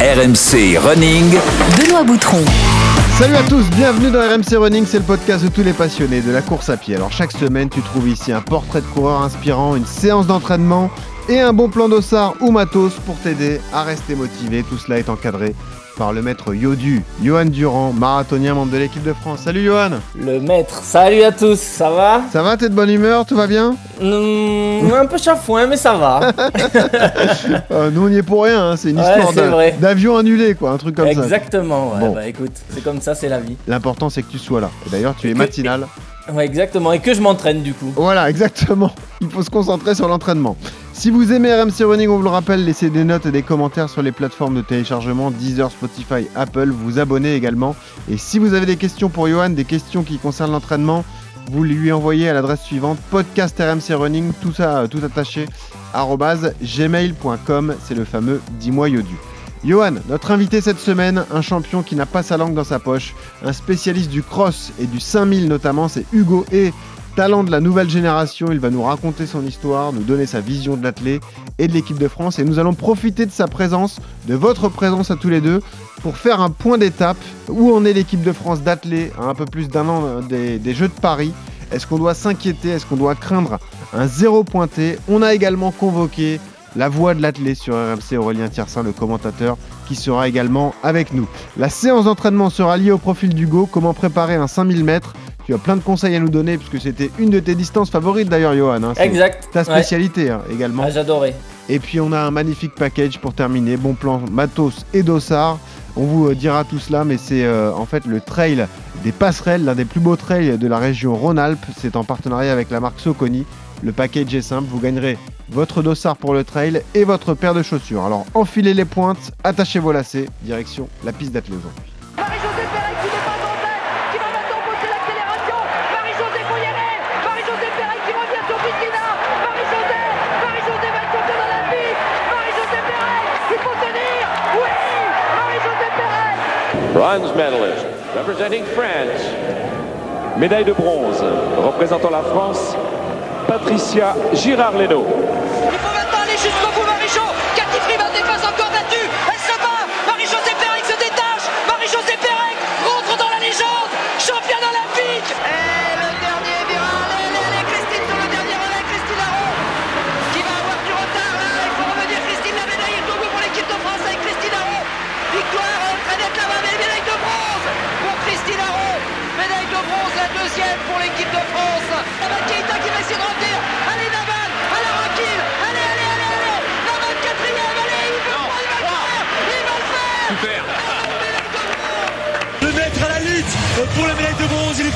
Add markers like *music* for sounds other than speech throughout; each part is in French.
RMC Running. Benoît Boutron. Salut à tous, bienvenue dans RMC Running, c'est le podcast de tous les passionnés de la course à pied. Alors chaque semaine, tu trouves ici un portrait de coureur inspirant, une séance d'entraînement et un bon plan d'ossard ou matos pour t'aider à rester motivé. Tout cela est encadré par le maître Yodu, Johan Durand, marathonien, membre de l'équipe de France. Salut Johan Le maître, salut à tous, ça va? Ça va, t'es de bonne humeur, tout va bien? Mmh, Un peu chafouin, mais ça va. *laughs* Euh, Nous on y est pour rien, hein, c'est une Ouais, histoire d'avion annulé quoi, un truc comme ça. exactement, ouais, Bon. bah écoute, c'est comme ça, c'est la vie. L'important c'est que tu sois là. Et d'ailleurs tu es matinal. Ouais, exactement, et que je m'entraîne du coup. Voilà, *laughs* exactement. Il faut se concentrer sur l'entraînement. Si vous aimez RMC Running, on vous le rappelle, laissez des notes et des commentaires sur les plateformes de téléchargement Deezer, Spotify, Apple. Vous abonnez également. Et si vous avez des questions pour Johan, des questions qui concernent l'entraînement, vous lui envoyez à l'adresse suivante podcast RMC Running, tout ça, euh, tout attaché, gmail.com. C'est le fameux Dis-moi Yodu. Johan, notre invité cette semaine, un champion qui n'a pas sa langue dans sa poche, un spécialiste du cross et du 5000 notamment, c'est Hugo et talent de la nouvelle génération. Il va nous raconter son histoire, nous donner sa vision de l'athlète et de l'équipe de France. Et nous allons profiter de sa présence, de votre présence à tous les deux, pour faire un point d'étape. Où en est l'équipe de France d'athlètes à un peu plus d'un an euh, des, Jeux de Paris? Est-ce qu'on doit s'inquiéter? Est-ce qu'on doit craindre un zéro pointé? On a également convoqué la voix de l'athlète sur RMC, Aurélien Tiersin, le commentateur, qui sera également avec nous. La séance d'entraînement sera liée au profil d'Hugo, comment préparer un 5000 mètres? Tu as plein de conseils à nous donner, puisque c'était une de tes distances favorites d'ailleurs, Johan. hein. C'est Exact. Ta ouais. spécialité hein, également. Ah, J'adorais. Et puis on a un magnifique package pour terminer, bon plan matos et dossard. On vous euh, dira tout cela, mais c'est euh, en fait le trail des passerelles, l'un des plus beaux trails de la région Rhône-Alpes. C'est en partenariat avec la marque Soconi. Le package est simple, vous gagnerez votre dossard pour le trail et votre paire de chaussures. Alors enfilez les pointes, attachez vos lacets, direction la piste d'athlète aujourd'hui. Bronze medalist representing France. Médaille de bronze représentant la France, Patricia Girard-Leno.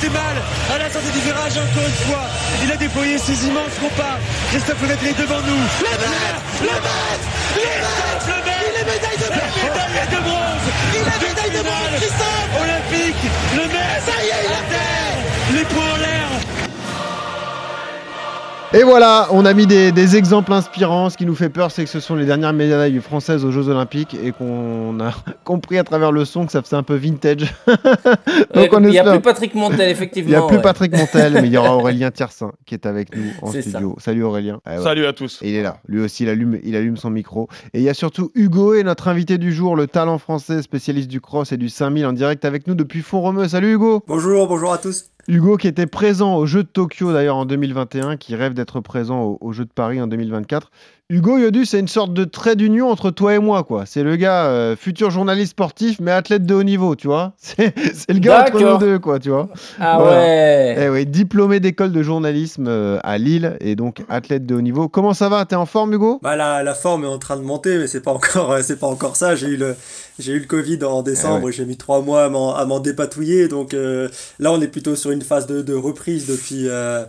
Était mal à la sortie du virage encore une fois. Il a déployé ses immenses compas. Christophe Lemaitre est devant nous. Le maître, le maître, Christophe Lemaitre, il est médaille de bronze, médaille de bronze, il est médaille de bronze, Christophe olympique, le maître, ça y est, il a terre, les poings en l'air. Et voilà, on a mis des, des exemples inspirants. Ce qui nous fait peur, c'est que ce sont les dernières médailles françaises aux Jeux Olympiques et qu'on a *laughs* compris à travers le son que ça faisait un peu vintage. *laughs* Donc on il n'y a plus Patrick Montel, Il effectivement. n'y a plus ouais. Patrick Montel, mais il y aura *laughs* Aurélien Tiersin qui est avec nous en studio. Salut Aurélien. Ah ouais. Salut à tous. Et il est là. Lui aussi, il allume, il allume son micro. Et il y a surtout Hugo et notre invité du jour, le talent français, spécialiste du cross et du 5000 en direct avec nous depuis Font-Romeu. Salut Hugo. Bonjour, bonjour à tous. Hugo qui était présent aux Jeux de Tokyo d'ailleurs en 2021, qui rêve d'être présent aux, aux Jeux de Paris en 2024. Hugo Yodu, c'est une sorte de trait d'union entre toi et moi, quoi. C'est le gars, euh, futur journaliste sportif, mais athlète de haut niveau, tu vois. *laughs* C'est le gars entre nous deux, quoi, tu vois. Ah Voilà. ouais. Eh oui, diplômé d'école de journalisme euh, à Lille et donc athlète de haut niveau. Comment ça va? T'es en forme, Hugo? Bah, la, la forme est en train de monter, mais c'est pas encore, euh, c'est pas encore ça. J'ai eu le, j'ai eu le Covid en décembre. Ah J'ai mis trois mois à m'en, à m'en dépatouiller. Donc euh, là, on est plutôt sur une phase de, de reprise depuis, euh,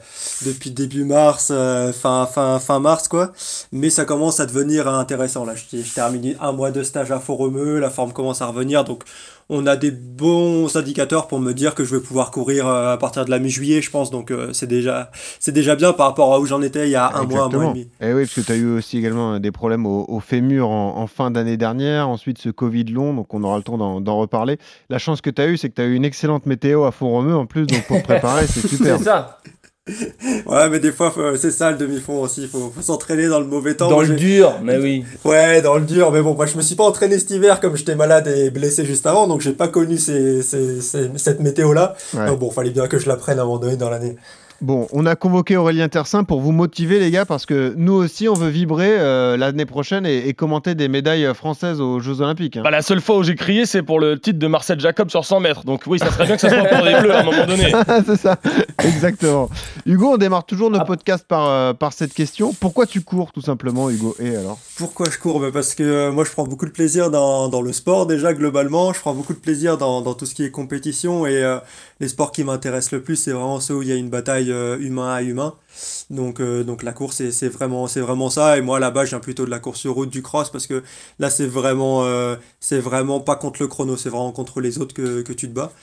depuis début mars, euh, fin, fin, fin mars, quoi. Mais ça commence à devenir intéressant. Là, je, je termine un mois de stage à Font-Romeu. La forme commence à revenir. Donc, on a des bons indicateurs pour me dire que je vais pouvoir courir euh, à partir de la mi-juillet, je pense. Donc, euh, c'est déjà, c'est déjà bien par rapport à où j'en étais il y a un mois, un mois et demi. Et oui, parce que tu as eu aussi également euh, des problèmes au, au fémur en, en fin d'année dernière, ensuite ce Covid long, donc on aura le temps d'en d'en reparler. La chance que tu as eu, c'est que tu as eu une excellente météo à Font-Romeu en plus, donc pour te préparer, c'est *laughs* super. C'est ça. *laughs* Ouais, mais des fois, faut- c'est ça le demi-fond aussi. Il faut, faut s'entraîner dans le mauvais temps. Dans Moi, le dur, mais oui. Ouais, dans le dur. Mais bon, moi, je me suis pas entraîné cet hiver comme j'étais malade et blessé juste avant, donc j'ai pas connu ces, ces- ces- cette météo-là. Ouais. Donc bon, fallait bien que je l'apprenne à un moment donné dans l'année. Bon, on a convoqué Aurélien Tersin pour vous motiver, les gars, parce que nous aussi, on veut vibrer euh, l'année prochaine et, et commenter des médailles françaises aux Jeux Olympiques. hein. Bah, la seule fois où j'ai crié, c'est pour le titre de Marcel Jacob sur 100 mètres. Donc oui, ça serait bien que ça soit pour des bleus à un moment donné. *laughs* c'est ça, exactement. Hugo, on démarre toujours nos Ah. podcasts par, euh, par cette question. Pourquoi tu cours, tout simplement, Hugo? Et alors? Pourquoi je cours? Bah, Parce que euh, moi je prends beaucoup de plaisir dans, dans le sport déjà globalement, je prends beaucoup de plaisir dans, dans tout ce qui est compétition et euh, les sports qui m'intéressent le plus c'est vraiment ceux où il y a une bataille euh, humain à humain. Donc, euh, donc la course c'est vraiment, vraiment ça et moi là-bas je viens plutôt de la course sur route du cross parce que là c'est vraiment, euh, c'est vraiment pas contre le chrono, c'est vraiment contre les autres que, que tu te bats.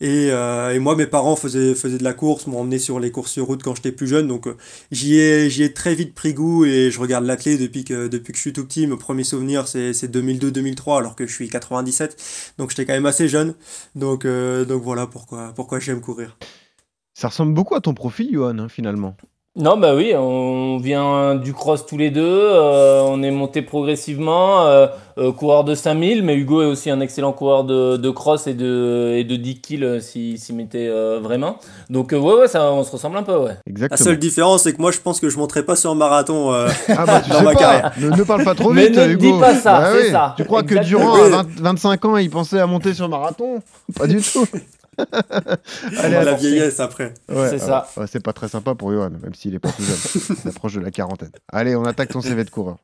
Et, et moi mes parents faisaient, faisaient de la course, m'ont emmené sur les courses sur route quand j'étais plus jeune donc J'y ai, ai très vite pris goût et je regarde l'athlé depuis que, depuis que je suis tout petit. Mon premier souvenir, c'est, c'est 2002-2003, alors que je suis 97. Donc j'étais quand même assez jeune. Donc, donc voilà pourquoi, pourquoi j'aime courir. Ça ressemble beaucoup à ton profil, Johan, hein, finalement. Non, bah oui, on vient du cross tous les deux, euh, on est monté progressivement, euh, euh, coureur de 5000, mais Hugo est aussi un excellent coureur de, de cross et de, et de 10 kills s'il s'y mettait euh, vraiment. Donc euh, ouais, ouais, ça, on se ressemble un peu, ouais. La Exactement. seule différence, c'est que moi, je pense que je monterai pas sur un marathon. euh, *laughs* Ah bah tu dans sais ma pas, carrière. ne, ne parle pas trop Mais vite, ne Hugo. dis pas ça, Bah c'est oui. ça. Tu crois que. Durand, à 20 25 ans, il pensait à monter sur marathon? Pas du tout. *laughs* *laughs* Allez, dans la vieillesse après. Ouais, C'est ouais. ça. Ouais, c'est pas très sympa pour Johan, même s'il est pas tout jeune. *laughs* il approche de la quarantaine. Allez, on attaque ton CV de coureur.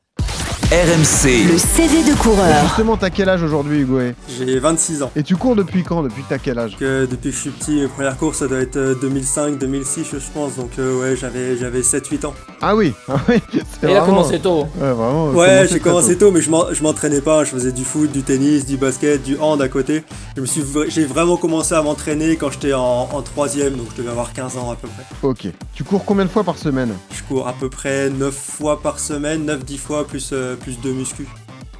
RMC, Le CV de coureur. Justement, t'as quel âge aujourd'hui, Hugo J'ai 26 ans. et tu cours depuis quand Depuis que t'as quel âge euh, depuis que je suis petit, mes premières courses, ça doit être euh, 2005-2006, je pense. Donc euh, ouais, j'avais, j'avais 7-8 ans. Ah oui, *laughs* ah oui. Et il a vraiment- commencé tôt. Ouais, vraiment. Ouais, j'ai commencé tôt. tôt, mais je m'en- je m'entraînais pas. Je faisais du foot, du tennis, du basket, du hand à côté. Je me suis, j'ai vraiment commencé à m'entraîner quand j'étais en, en troisième, donc je devais avoir 15 ans à peu près. Ok. Tu cours combien de fois par semaine Je cours à peu près 9 fois par semaine, 9-10 fois plus, euh, plus de muscu.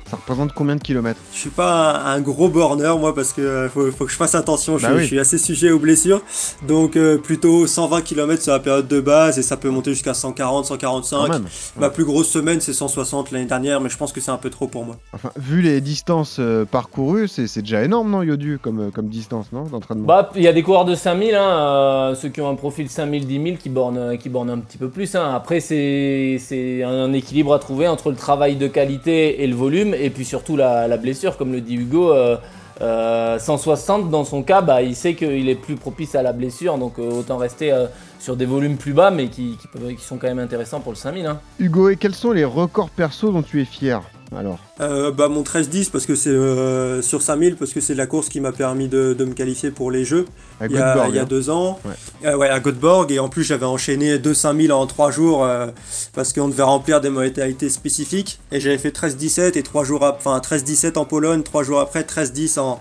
Ça représente combien de kilomètres? Je suis pas un, un gros borner moi parce que euh, faut, faut que je fasse attention, je, Bah suis- oui. je suis assez sujet aux blessures. Donc euh, plutôt 120 km sur la période de base et ça peut monter jusqu'à 140, Quand 145. même. Ma plus grosse semaine c'est 160 l'année dernière mais je pense que c'est un peu trop pour moi. Enfin, vu les distances euh, parcourues, c'est c'est déjà énorme, non, Yodu, comme, euh, comme distance, non, d'entraînement? Bah, il y a des coureurs de 5000, hein, euh, ceux qui ont un profil 5000, 10 000 qui bornent, qui bornent un petit peu plus. Hein. Après, c'est c'est un équilibre à trouver entre le travail de qualité et le volume, et puis surtout la, blessure, comme le dit Hugo. euh, euh, 160 dans son cas, bah, il sait qu'il est plus propice à la blessure, donc euh, autant rester euh, sur des volumes plus bas, mais qui sont quand même intéressants pour le 5000. Hein. Hugo, et quels sont les records perso dont tu es fier? Alors, Euh, bah mon 13-10 parce que c'est euh, sur 5000 parce que c'est la course qui m'a permis de, de me qualifier pour les jeux. à il y a, il y a hein. deux ans. Ouais. Euh, ouais, à Göteborg. Et en plus, j'avais enchaîné deux 5000 en trois jours euh, parce qu'on devait remplir des modalités spécifiques. Et j'avais fait 13-17 et trois jours, enfin 13-17 en Pologne, trois jours après 13-10 en,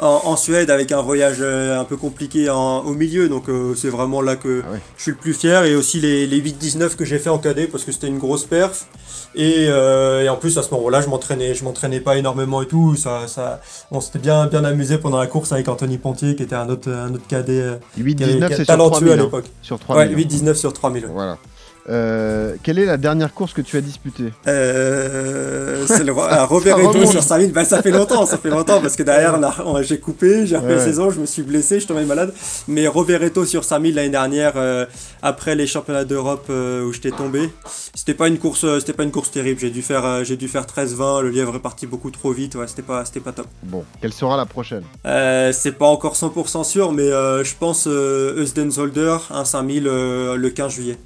en, en Suède avec un voyage euh, un peu compliqué en- au milieu. Donc euh, c'est vraiment là que Ah ouais. je suis le plus fier. Et aussi les, les 8-19 que j'ai fait en cadet parce que c'était une grosse perf. Et, et en plus à ce moment-là, je m'entraînais, je m'entraînais pas énormément et tout. Ça, ça, on s'était bien, bien amusé pendant la course avec Anthony Pontier, qui était un autre, un autre cadet euh, 8-19, qui est- qui est c'est sur talentueux 3000. à hein. l'époque. Sur 3000. Ouais, hein. 8-19 sur 3000. ouais. Voilà. Euh, quelle est la dernière course que tu as disputée? Euh, c'est le *laughs* Robert remonte. sur 5000. Bah, ça fait longtemps, ça fait longtemps parce que derrière, j'ai coupé, j'ai repris Ouais. la saison, je me suis blessé, je tombais malade. Mais Robert Eto sur 5000 l'année dernière, euh, après les championnats d'Europe où j'étais tombé, c'était pas une course, c'était pas une course terrible. J'ai dû faire, j'ai dû faire 13-20. Le lièvre est parti beaucoup trop vite. Ouais, c'était pas, c'était pas top. Bon, quelle sera la prochaine? C'est pas encore 100% sûr, mais je pense euh, Eusden-Zolder, un 5000 euh, le 15 juillet.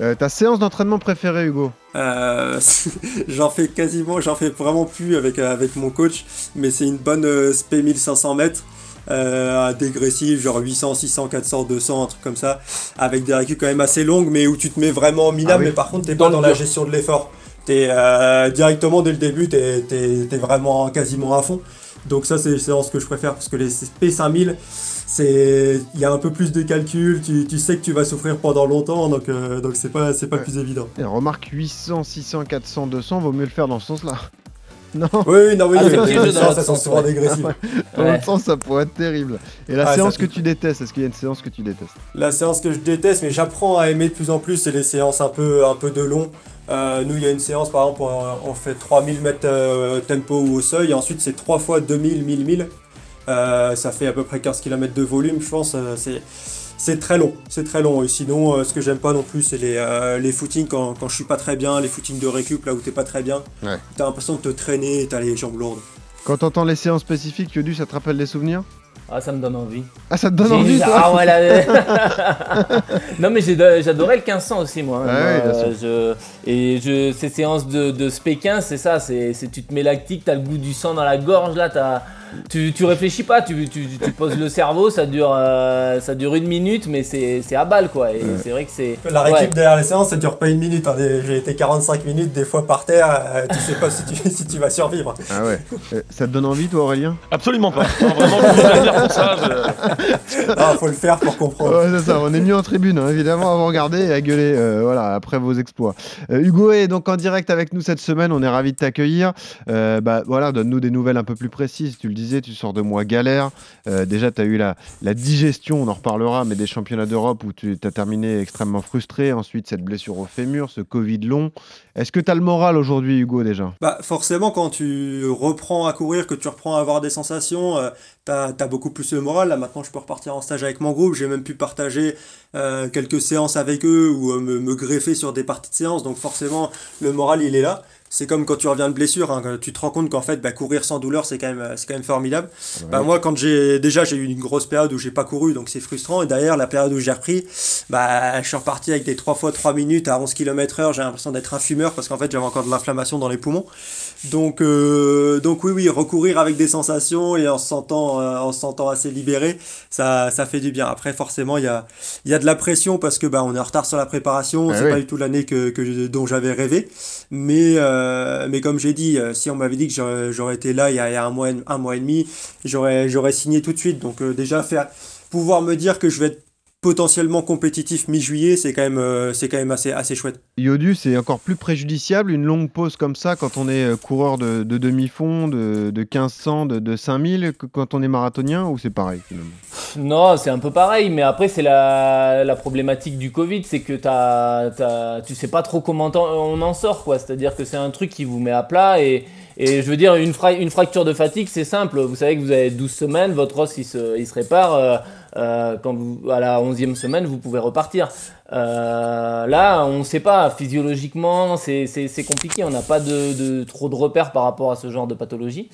Euh, Ta séance d'entraînement préférée, Hugo Euh, *laughs* j'en fais quasiment, j'en fais vraiment plus avec, euh, avec mon coach, mais c'est une bonne euh, SP 1500 mètres. Euh, dégressif, genre 800, 600, 400, 200, un truc comme ça, avec des récup quand même assez longues, mais où tu te mets vraiment minable, Ah oui. mais par contre t'es Dans pas dans la gestion de l'effort. T'es euh, directement dès le début, t'es es, vraiment quasiment à fond. Donc ça c'est les séances que je préfère, parce que les SP 5000, c'est il y a un peu plus de calcul, tu, tu sais que tu vas souffrir pendant longtemps, donc euh, donc c'est pas c'est pas Ouais. plus évident. Et Remarque 800, 600, 400, 200, vaut mieux le faire dans ce sens-là. *laughs* Non, Oui, oui, non, oui, Ah, elles sont sens, souvent ouais. dégressives. dans Ouais. l'autre sens, ça pourrait être terrible. Et la Ah, séance ça que tu détestes, est-ce qu'il y a une séance que tu détestes? La séance que je déteste, mais j'apprends à aimer de plus en plus, c'est les séances un peu, un peu de long. Euh, nous, il y a une séance, par exemple, on, on fait 3000 mètres euh, tempo ou au seuil, et ensuite c'est 3 fois 2000, 1000, 1000. Euh, ça fait à peu près 15 km de volume, je pense. euh, c'est, c'est très long, c'est très long. Et sinon, euh, ce que j'aime pas non plus, c'est les, euh, les footings quand, quand je suis pas très bien, les footings de récup, là où t'es pas très bien. Ouais. T'as l'impression de te traîner et t'as les jambes lourdes. Quand t'entends les séances spécifiques, Yodu, ça te rappelle des souvenirs? Ah, ça me donne envie. Ah, ça te donne J'ai- envie, toi Ah ouais, là- *laughs* *laughs* non mais j'ai- j'adorais le 1500 aussi moi. Ah bien euh, je- et je, ces séances de, de spé 15 c'est ça, c'est c'est- tu te mets lactique, t'as le goût du sang dans la gorge là, t'as- tu, tu réfléchis pas, tu, tu, tu poses le cerveau, ça dure, euh, ça dure une minute mais c'est à balle quoi. Et c'est vrai que c'est... La récup ouais. derrière les séances, ça dure pas une minute. hein. J'ai été 45 minutes des fois par terre. euh, tu sais pas si tu, *laughs* si tu vas survivre. Ah ouais. Euh, ça te donne envie, toi, Aurélien? Absolument pas. Non, vraiment, je peux pas dire pour ça. je- Ah, faut le faire pour comprendre. Ouais, c'est ça, on est mieux en tribune, hein, évidemment, à vous regarder et à gueuler euh, voilà, après vos exploits. Euh, Hugo est donc en direct avec nous cette semaine, on est ravis de t'accueillir. Euh, bah, voilà, donne-nous des nouvelles un peu plus précises. Tu le disais, tu sors de mois galère. Euh, déjà, tu as eu la, digestion, on en reparlera, mais des championnats d'Europe où tu as terminé extrêmement frustré. Ensuite, cette blessure au fémur, ce Covid long. Est-ce que tu as le moral aujourd'hui, Hugo, déjà? Bah, forcément, quand tu reprends à courir, que tu reprends à avoir des sensations, euh, t'as as beaucoup plus le moral. Là, maintenant, je peux repartir en stage avec mon groupe. J'ai même pu partager euh, quelques séances avec eux ou euh, me, me greffer sur des parties de séance. Donc, forcément, le moral, il est là. C'est comme quand tu reviens de blessure, hein, tu te rends compte qu'en fait, bah, courir sans douleur, c'est quand même, euh, c'est quand même formidable. Bah, moi, quand j'ai déjà j'ai eu une grosse période où j'ai pas couru, donc c'est frustrant. Et derrière, la période où j'ai repris, bah, je suis reparti avec des 3 fois 3 minutes à 11 km/h. J'ai l'impression d'être un fumeur parce qu'en fait, j'avais encore de l'inflammation dans les poumons. Donc, euh, donc oui, oui, recourir avec des sensations et en se sentant, euh, en se sentant assez libéré, ça, ça fait du bien. Après, forcément, il y a, il y a de la pression parce que bah, on est en retard sur la préparation. Ah c'est oui. pas du tout l'année que, que, dont j'avais rêvé. Mais, euh, mais comme j'ai dit, euh, si on m'avait dit que j'aurais, été là il y a, il y a un, mois, et- un mois et demi, j'aurais, j'aurais signé tout de suite. Donc euh, déjà, faire, pouvoir me dire que je vais être potentiellement compétitif mi-juillet, c'est quand même, euh, c'est quand même assez, assez chouette. Yodu, c'est encore plus préjudiciable une longue pause comme ça quand on est euh, coureur de, de demi-fond, de, de 1500, de, de 5000, que quand on est marathonien ou c'est pareil finalement? Non, c'est un peu pareil, mais après, c'est la, la problématique du Covid, c'est que t'as, t'as, tu sais pas trop comment on en sort, quoi. C'est-à-dire que c'est un truc qui vous met à plat et, et je veux dire, une, fra- une fracture de fatigue, c'est simple. Vous savez que vous avez 12 semaines, votre os, il se, il se répare. euh, euh, quand vous, à la 11e semaine, vous pouvez repartir. Euh, là, on ne sait pas, physiologiquement, c'est compliqué. On n'a pas de, de- trop de repères par rapport à ce genre de pathologie.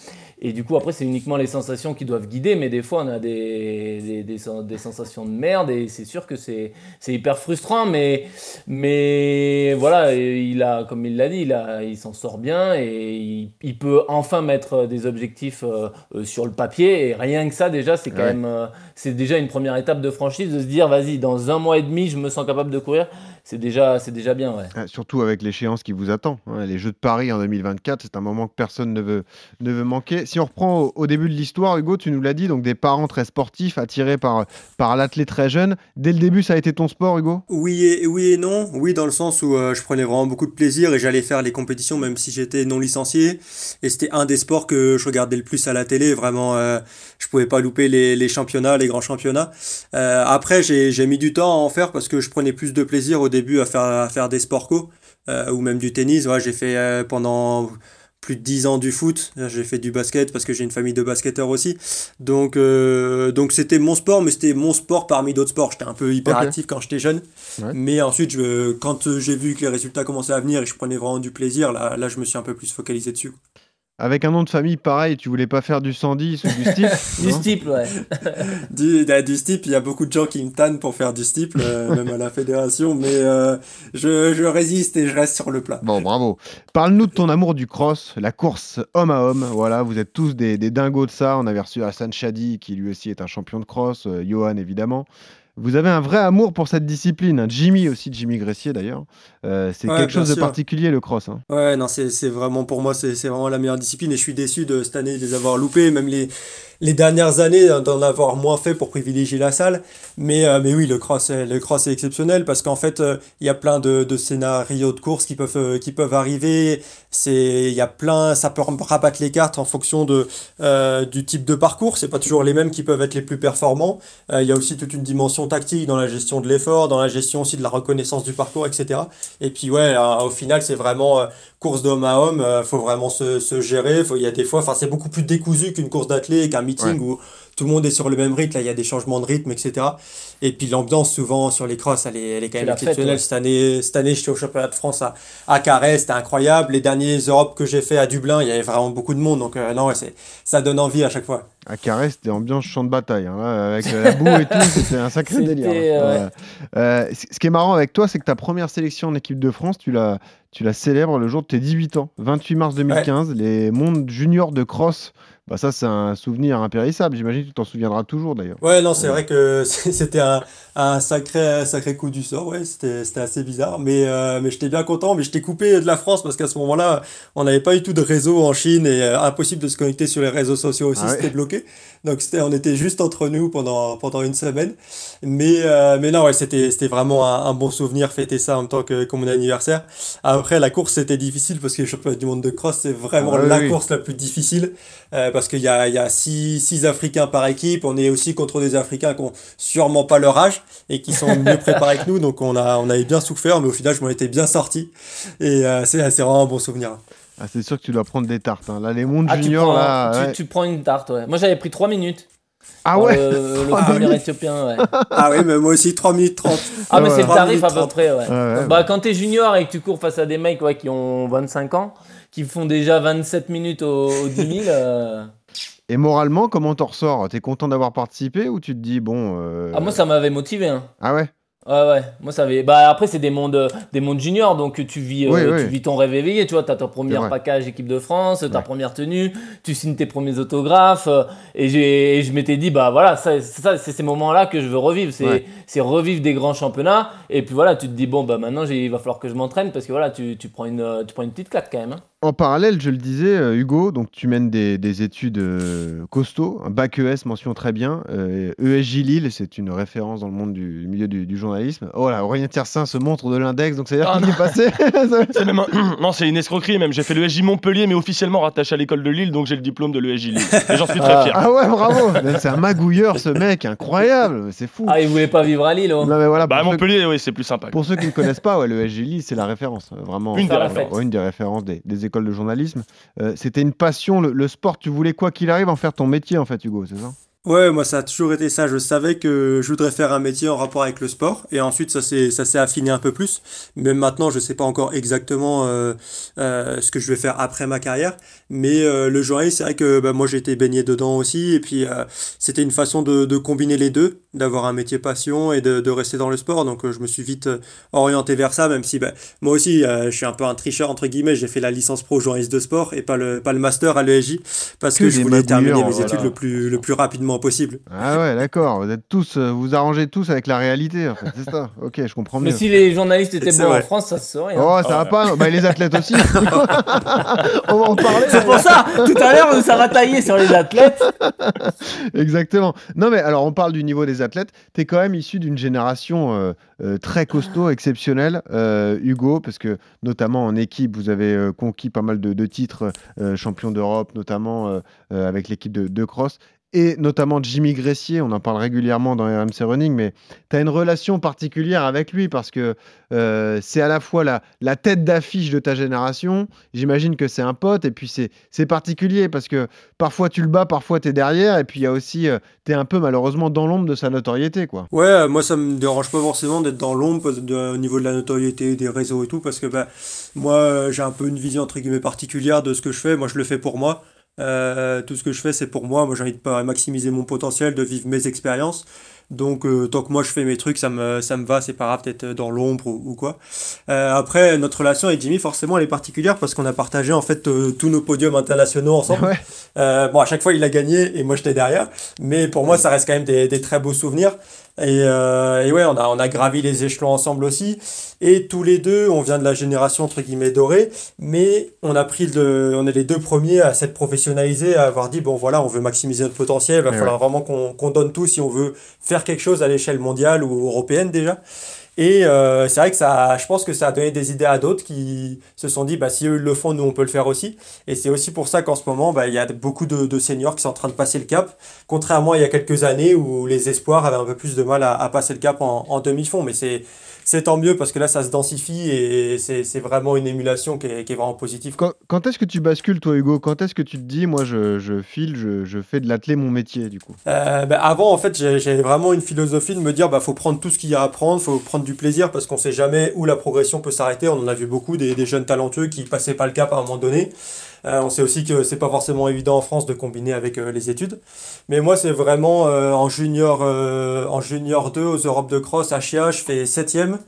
Et du coup, après, c'est uniquement les sensations qui doivent guider. Mais des fois, on a des, des, des sen- des sensations de merde. Et c'est sûr que c'est hyper frustrant. Mais, mais voilà, il a, comme il l'a dit, il, a- il s'en sort bien. Et il, il peut enfin mettre des objectifs euh, euh, sur le papier. Et rien que ça, déjà, c'est quand Ouais. même. c'est déjà une première étape de franchise de se dire, vas-y, dans un mois et demi, je me sens capable de courir. C'est déjà, c'est déjà bien, ouais. Ah, Surtout avec l'échéance qui vous attend. hein. Les Jeux de Paris en 2024, c'est un moment que personne ne veut, ne veut manquer. Si on reprend au, au début de l'histoire, Hugo, tu nous l'as dit, donc des parents très sportifs, attirés par, par l'athlète très jeune. Dès le début, ça a été ton sport, Hugo? Oui et, oui et non. Oui, dans le sens où euh, je prenais vraiment beaucoup de plaisir et j'allais faire les compétitions même si j'étais non licencié. Et c'était un des sports que je regardais le plus à la télé. Vraiment, euh, je pouvais pas louper les, les championnats, les grands championnats. Euh, après, j'ai j'ai mis du temps à en faire parce que je prenais plus de plaisir au début à faire, à faire des sports co euh, ou même du tennis. Ouais, j'ai fait euh, pendant plus de 10 ans du foot. J'ai fait du basket parce que j'ai une famille de basketteurs aussi. Donc, euh, donc c'était mon sport, mais c'était mon sport parmi d'autres sports. J'étais un peu hyperactif quand j'étais jeune. Ouais. Mais ensuite, je, quand j'ai vu que les résultats commençaient à venir et je prenais vraiment du plaisir, là, là je me suis un peu plus focalisé dessus. Avec un nom de famille pareil, tu voulais pas faire du 110 ou du steep *laughs* Du non steeple, ouais. *laughs* Du, du, du steep, il y a beaucoup de gens qui me tannent pour faire du steep, euh, *laughs* même à la fédération, mais euh, je, je résiste et je reste sur le plat. Bon, bravo. Parle-nous de ton amour du cross, la course homme à homme. Voilà, vous êtes tous des, des dingos de ça. On avait reçu Hassan Chadi, qui lui aussi est un champion de cross, euh, Johan évidemment. Vous avez un vrai amour pour cette discipline. Jimmy aussi, Jimmy Gressier d'ailleurs. Euh, c'est Ouais, quelque chose de particulier le cross. hein. Ouais, non, c'est vraiment pour moi, c'est vraiment la meilleure discipline et je suis déçu de cette année de les avoir loupés. Même les, les dernières années d'en avoir moins fait pour privilégier la salle. Mais, euh, mais oui, le cross, le cross est exceptionnel parce qu'en fait, euh, il y a plein de, de, scénarios de course qui peuvent, euh, qui peuvent arriver. C'est, il y a plein, ça peut rabattre les cartes en fonction de, du type de parcours. C'est pas toujours les mêmes qui peuvent être les plus performants. il y a aussi toute une dimension tactique dans la gestion de l'effort, dans la gestion aussi de la reconnaissance du parcours, etc. Et puis ouais, au final, c'est vraiment course d'homme à homme. faut vraiment se, se gérer. Il y a des fois, enfin, c'est beaucoup plus décousu qu'une course d'athlète, qu'un meeting où tout le monde est sur le même rythme, là il y a des changements de rythme, etc. Et puis l'ambiance souvent sur les crosses, elle est, elle est quand même exceptionnelle. cette, année, cette année, j'étais au championnat de France à, à Carré, c'était incroyable. Les derniers Europes que j'ai fait à Dublin, il y avait vraiment beaucoup de monde, donc euh, non, ouais, ça donne envie à chaque fois. À Carré, c'était ambiance champ de bataille, hein, avec la boue et tout, c'était un sacré délire. Hein. Euh, ce qui est marrant avec toi, c'est que ta première sélection en équipe de France, tu la, tu la célèbres le jour de tes 18 ans, 28 mars 2015, les mondes juniors de cross bah ça, c'est un souvenir impérissable. J'imagine tu t'en souviendras toujours d'ailleurs. Ouais, non, c'est vrai que *laughs* c'était un, un, sacré, sacré coup du sort. Ouais, c'était assez bizarre. Mais, euh, mais j'étais bien content. Mais j'étais coupé de la France parce qu'à ce moment-là, on n'avait pas eu tout de réseau en Chine et euh, impossible de se connecter sur les réseaux sociaux aussi. Ah c'était bloqué. Donc on était juste entre nous pendant, pendant une semaine. Mais, euh, mais non, ouais, c'était vraiment un, un, bon souvenir fêter ça en tant que, comme mon anniversaire. Après, la course, c'était difficile parce que le championnat du monde de cross, c'est vraiment ah la course la plus difficile. Euh, parce qu'il y a, y a six, six Africains par équipe. On est aussi contre des Africains qui ont sûrement pas leur âge et qui sont mieux préparés que nous. Donc on, a, on avait bien souffert, mais au final, je m'en étais bien sorti. Et euh, c'est vraiment un bon souvenir. Ah, c'est sûr que tu dois prendre des tartes. Hein. Là, les mondes ah, juniors, tu là. Tu, tu, prends une tarte, ouais. Moi, j'avais pris 3 minutes. Ah ouais Le, *laughs* le premier éthiopien, ouais. *laughs* Ah oui, mais moi aussi, 3 minutes 30. Ah, mais c'est le tarif à peu près, ouais. Ah bah, quand t'es junior et que tu cours face à des mecs ouais, qui ont 25 ans, qui font déjà 27 minutes au, 10 000. Euh. Et moralement, comment t'en ressors? T'es content d'avoir participé ou tu te dis, bon. Euh, ah, moi, ça m'avait motivé. Hein. Ah ouais? Ouais, ouais. Moi, ça avait. Bah, après, c'est des mondes, des mondes juniors, donc tu vis, euh, tu vis ton rêve éveillé. Tu vois, t'as ton premier package équipe de France, ta première tenue, tu signes tes premiers autographes. Euh, et, je m'étais dit, bah voilà, ça, ça, c'est ces moments-là que je veux revivre. C'est c'est revivre des grands championnats. Et puis voilà, tu te dis, bon, bah maintenant, il va falloir que je m'entraîne parce que voilà, tu, tu, prends une, tu prends une petite claque quand même. Hein. En parallèle, je le disais, euh, Hugo, donc tu mènes des, des études costauds, un bac ES, mention très bien. ESJ e Lille, c'est une référence dans le monde du, milieu du, du journalisme. Oh là, Aurélien Tiersin se montre de l'index, donc c'est-à-dire ah, qu'il est passé. *laughs* c'est même *clears throat* Non, c'est une escroquerie même. J'ai fait l'ESJ Montpellier, mais officiellement rattaché à l'école de Lille, donc j'ai le diplôme de l'ESJ Lille. Et j'en suis très ah. fier. Ah ouais, bravo C'est un magouilleur, ce mec, incroyable, c'est fou. Ah, il voulait pas vivre à Lille, oh. non, mais voilà, Bah, Montpellier, oui, c'est plus sympa. Pour ceux qui ne connaissent pas, ouais, l'ESJ Lille, c'est la référence, euh, vraiment. Une des références. une des références des, des écoles de journalisme. Euh, C'était une passion, le, le sport, tu voulais quoi qu'il arrive en faire ton métier, en fait, Hugo, c'est ça? Ouais, moi ça a toujours été ça. Je savais que je voudrais faire un métier en rapport avec le sport, et ensuite ça s'est ça s'est affiné un peu plus. Même maintenant, je sais pas encore exactement euh, euh, ce que je vais faire après ma carrière, mais euh, le journalisme, c'est vrai que bah, moi j'ai été baigné dedans aussi, et puis euh, c'était une façon de, de combiner les deux, d'avoir un métier passion et de, de rester dans le sport. Donc je me suis vite orienté vers ça, même si bah, moi aussi je suis un peu un tricheur entre guillemets. J'ai fait la licence pro journaliste de sport et pas le pas le master à l'ESJ parce que, je voulais terminer mes études le plus le plus rapidement possible. Ah ouais, d'accord. Vous êtes tous, euh, vous arrangez tous avec la réalité, en fait. C'est ça. Ok, je comprends Mais mieux. si les journalistes étaient bons en France, ça se saurait. Hein. Oh, ça va pas. Bah, les athlètes aussi. *laughs* On va en parler. C'est pour ça. Tout à l'heure, ça va tailler sur les athlètes. Exactement. Non, mais alors, on parle du niveau des athlètes. Tu es quand même issu d'une génération euh, euh, très costaud, exceptionnelle, Hugo, parce que notamment en équipe, vous avez conquis pas mal de, de titres, champion d'Europe, notamment avec l'équipe de, de cross et notamment Jimmy Gressier, on en parle régulièrement dans RMC Running, mais tu as une relation particulière avec lui parce que euh, c'est à la fois la, tête d'affiche de ta génération, j'imagine que c'est un pote, et puis c'est particulier parce que parfois tu le bats, parfois tu es derrière, et puis il y a aussi, euh, tu es un peu malheureusement dans l'ombre de sa notoriété. quoi. Ouais, euh, moi ça me dérange pas forcément d'être dans l'ombre au niveau de la notoriété, des réseaux et tout, parce que bah, moi j'ai un peu une vision entre guillemets particulière de ce que je fais, moi je le fais pour moi. Euh, tout ce que je fais, c'est pour moi. Moi, j'ai envie de maximiser mon potentiel, de vivre mes expériences. Donc, euh, tant que moi je fais mes trucs, ça me, ça me va, c'est pas grave d'être dans l'ombre ou, ou quoi. Euh, après, notre relation avec Jimmy, forcément, elle est particulière parce qu'on a partagé en fait tous nos podiums internationaux ensemble. *laughs* Ouais. Bon, à chaque fois, il a gagné et moi j'étais derrière. Mais pour moi, ça reste quand même des, des très beaux souvenirs. Et, euh, et ouais, on a, on a gravi les échelons ensemble aussi. Et tous les deux, on vient de la génération entre guillemets dorée, mais on a pris le, on est les deux premiers à s'être professionnalisés, à avoir dit bon voilà, on veut maximiser notre potentiel, il va Et falloir vraiment qu'on qu'on donne tout si on veut faire quelque chose à l'échelle mondiale ou européenne déjà. Et euh, c'est vrai que ça, je pense que ça a donné des idées à d'autres qui se sont dit, bah, si eux le font, nous on peut le faire aussi. Et c'est aussi pour ça qu'en ce moment, bah, il y a beaucoup de, seniors qui sont en train de passer le cap, contrairement à il y a quelques années où les espoirs avaient un peu plus de mal à, à passer le cap en, en demi-fond. Mais c'est c'est tant mieux parce que là ça se densifie et c'est vraiment une émulation qui est, qui est vraiment positive. Quand, quand est-ce que tu bascules, toi, Hugo? Quand est-ce que tu te dis, moi, je, je file, je, je fais de l'athlé mon métier, du coup? Euh, bah, avant, en fait, j'ai- j'avais vraiment une philosophie de me dire, bah, faut prendre tout ce qu'il y a à prendre, faut prendre du plaisir parce qu'on sait jamais où la progression peut s'arrêter. On en a vu beaucoup des, des jeunes talentueux qui passaient pas le cap à un moment donné. Euh, on sait aussi que c'est pas forcément évident en France de combiner avec euh, les études. Mais moi, c'est vraiment euh, en junior, en junior 2 aux Europes de cross à Chia, je fais septième.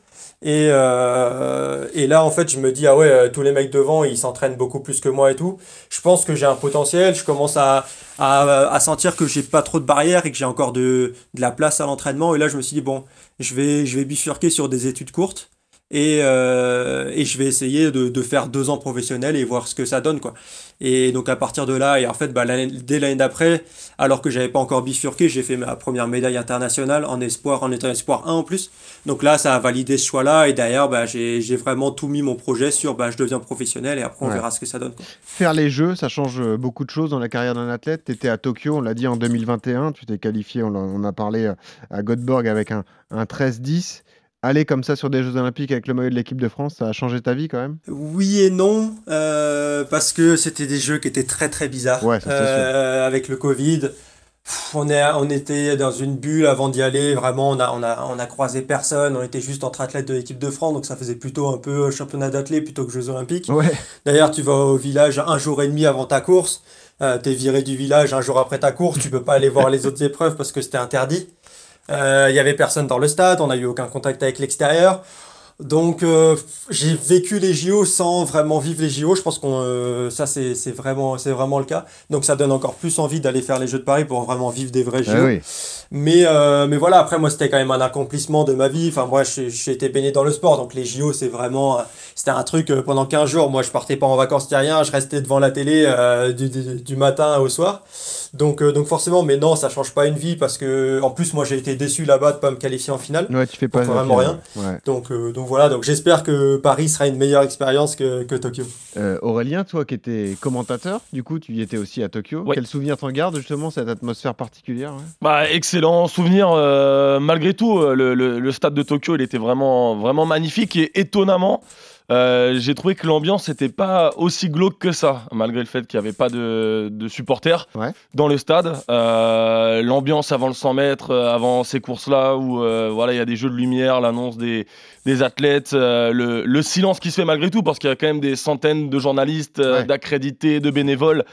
Et, et là, en fait, je me dis, ah ouais, tous les mecs devant, ils s'entraînent beaucoup plus que moi et tout. Je pense que j'ai un potentiel, je commence à, à, à sentir que j'ai pas trop de barrières et que j'ai encore de, de la place à l'entraînement. Et là, je me suis dit, bon, je vais, je vais bifurquer sur des études courtes et, euh, et je vais essayer de, de faire deux ans professionnels et voir ce que ça donne, quoi. Et donc, à partir de là, et en fait, bah, dès l'année d'après, alors que j'avais pas encore bifurqué, j'ai fait ma première médaille internationale en espoir, en étant espoir 1 en plus. Donc là, ça a validé ce choix-là et derrière, bah, j'ai, j'ai vraiment tout mis mon projet sur, bah, je deviens professionnel et après, on Ouais. verra ce que ça donne, quoi. Faire les jeux, ça change euh, beaucoup de choses dans la carrière d'un athlète. Tu étais à Tokyo, on l'a dit en 2021, tu t'es qualifié, on, l'a- on a parlé euh, à Göteborg avec un, un 13-10. Aller comme ça sur des Jeux Olympiques avec le maillot de l'équipe de France, ça a changé ta vie quand même? Oui et non, euh, parce que c'était des jeux qui étaient très très bizarres. Ouais, ça, c'est Euh, avec le Covid, pff, on, est, on était dans une bulle avant d'y aller. Vraiment, on a, on, a, on a croisé personne. On était juste entre athlètes de l'équipe de France, donc ça faisait plutôt un peu championnat d'athlètes plutôt que Jeux Olympiques. Ouais, D'ailleurs, tu vas au village un jour et demi avant ta course. Euh, t'es viré du village un jour après ta course. Tu peux pas aller voir les autres épreuves parce que c'était interdit. Euh, Il y avait personne dans le stade. On n'a eu aucun contact avec l'extérieur. Donc, euh, j'ai vécu les JO sans vraiment vivre les JO. Je pense qu'on euh, ça c'est c'est vraiment c'est vraiment le cas. Donc, ça donne encore plus envie d'aller faire les Jeux de Paris pour vraiment vivre des vrais JO. ah oui. Mais, euh, mais voilà, après, moi, c'était quand même un accomplissement de ma vie. Enfin, moi, j'ai j'ai été baigné dans le sport. Donc, les JO, c'est vraiment. C'était un truc euh, pendant 15 jours. Moi, je partais pas en vacances ni rien. Je restais devant la télé euh, du, du, du matin au soir. Donc, euh, donc, forcément, mais non, ça change pas une vie parce que, en plus, moi, j'ai été déçu là-bas de pas me qualifier en finale. Ouais, tu fais pas vraiment finale. Ouais. Donc, euh, donc voilà. Donc, j'espère que Paris sera une meilleure expérience que, que Tokyo. Euh, Aurélien, toi qui étais commentateur, du coup, tu y étais aussi à Tokyo. Ouais. Quel souvenir t'en gardes justement cette atmosphère particulière ouais? Bah, excellent souvenir. euh, malgré tout, le, le- le stade de Tokyo, il était vraiment, vraiment magnifique et étonnamment, euh, j'ai trouvé que l'ambiance n'était pas aussi glauque que ça, malgré le fait qu'il n'y avait pas de, de supporters Ouais. dans le stade. Euh, l'ambiance avant le 100 mètres, euh, avant ces courses-là, où euh, voilà, il y a des jeux de lumière, l'annonce des, des athlètes, le, le silence qui se fait malgré tout, parce qu'il y a quand même des centaines de journalistes, Ouais. d'accrédités, de bénévoles.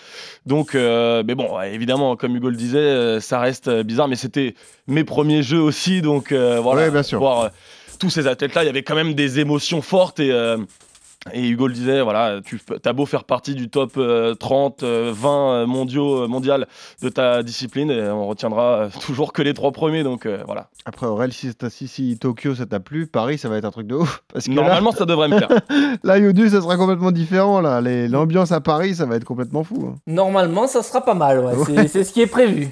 Donc, mais bon, ouais, évidemment, comme Hugo le disait, ça reste bizarre, mais c'était mes premiers jeux aussi, donc voilà, bien sûr. voir tous ces athlètes-là, il y avait quand même des émotions fortes et. Et Hugo le disait, voilà, tu as beau faire partie du top euh, 30, euh, 20 euh, mondiaux, euh, mondial de ta discipline, et on retiendra *laughs* toujours que les trois premiers. Donc euh, voilà. Après, Aurel, si, si, si Tokyo ça t'a plu, Paris ça va être un truc de ouf. *laughs* Parce que là, Normalement, ça devrait me plaire. *laughs* là Yodu, ça sera complètement différent. là. L'ambiance à Paris, ça va être complètement fou. hein. Normalement, ça sera pas mal. ouais. C'est- Ouais. C'est ce qui est prévu.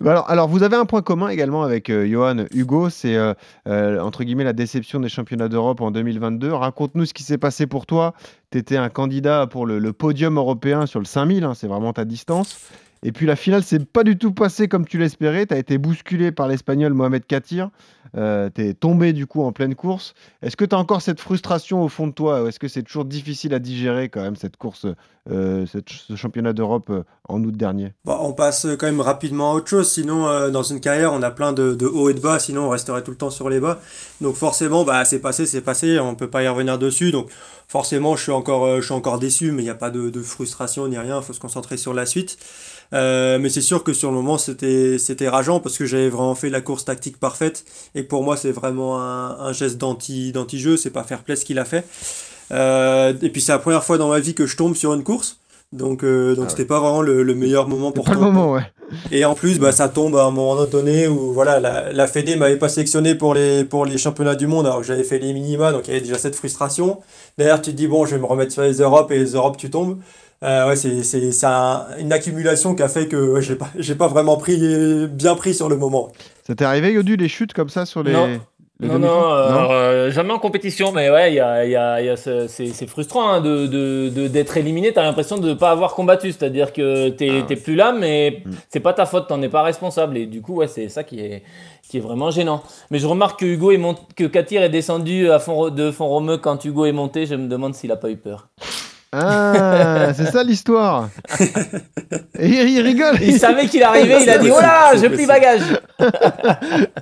Bah Alors, alors, vous avez un point commun également avec euh, Johan Hugo, c'est euh, euh, entre guillemets la déception des championnats d'Europe en 2022. Raconte-nous ce qui s'est passé pour toi. Tu étais un candidat pour le, podium européen sur le 5000, hein, c'est vraiment ta distance. Et puis la finale, c'est pas du tout passé comme tu l'espérais. Tu as été bousculé par l'Espagnol Mohamed Katir. Euh, tu es tombé du coup en pleine course. Est-ce que tu as encore cette frustration au fond de toi Est-ce que c'est toujours difficile à digérer quand même cette course euh, ce championnat d'Europe euh, en août dernier? On passe quand même rapidement à autre chose, sinon euh, dans une carrière on a plein de, hauts et de bas, sinon on resterait tout le temps sur les bas. Donc forcément, bah, c'est passé, c'est passé, on peut pas y revenir dessus. Donc forcément, je suis encore, euh, je suis encore déçu, mais il n'y a pas de, de frustration ni rien, il faut se concentrer sur la suite. Euh, mais c'est sûr que sur le moment c'était c'était rageant parce que j'avais vraiment fait la course tactique parfaite et pour moi c'est vraiment un, un geste d'anti d'anti jeu c'est pas fair play ce qu'il a fait Euh, et puis c'est la première fois dans ma vie que je tombe sur une course donc euh, donc Ah ouais. c'était pas vraiment le, le meilleur moment pour pas le moment, ouais. Et en plus, bah, ça tombe à un moment donné où voilà, la, la Fédé m'avait pas sélectionné pour les, pour les championnats du monde alors que j'avais fait les minima, donc il y avait déjà cette frustration. D'ailleurs, tu te dis, bon, je vais me remettre sur les Europes et les Europes, tu tombes. Euh, ouais, c'est, un- une accumulation qui a fait que ouais, j'ai pas, j'ai pas vraiment pris, bien pris sur le moment. Ça t'est arrivé, Yodu, les chutes comme ça sur les. Non. les Non, euh, euh, jamais en compétition, mais ouais, il y a, il y a- y a ce- c'est c'est frustrant hein, de- de- de- d'être éliminé. T'as l'impression de ne pas avoir combattu, c'est-à-dire que t'es Ah t'es plus là, mais Mm. c'est pas ta faute, t'en es pas responsable. Et du coup, ouais, c'est ça qui est, qui est vraiment gênant. Mais je remarque que Hugo est mont- que Katir est descendu à fond, de fond romeux quand Hugo est monté. Je me demande s'il a pas eu peur. Ah, c'est ça l'histoire. *laughs* Et il, il rigole. Il savait qu'il arrivait, il a dit *laughs* oh là, j'ai pris bagage. *laughs*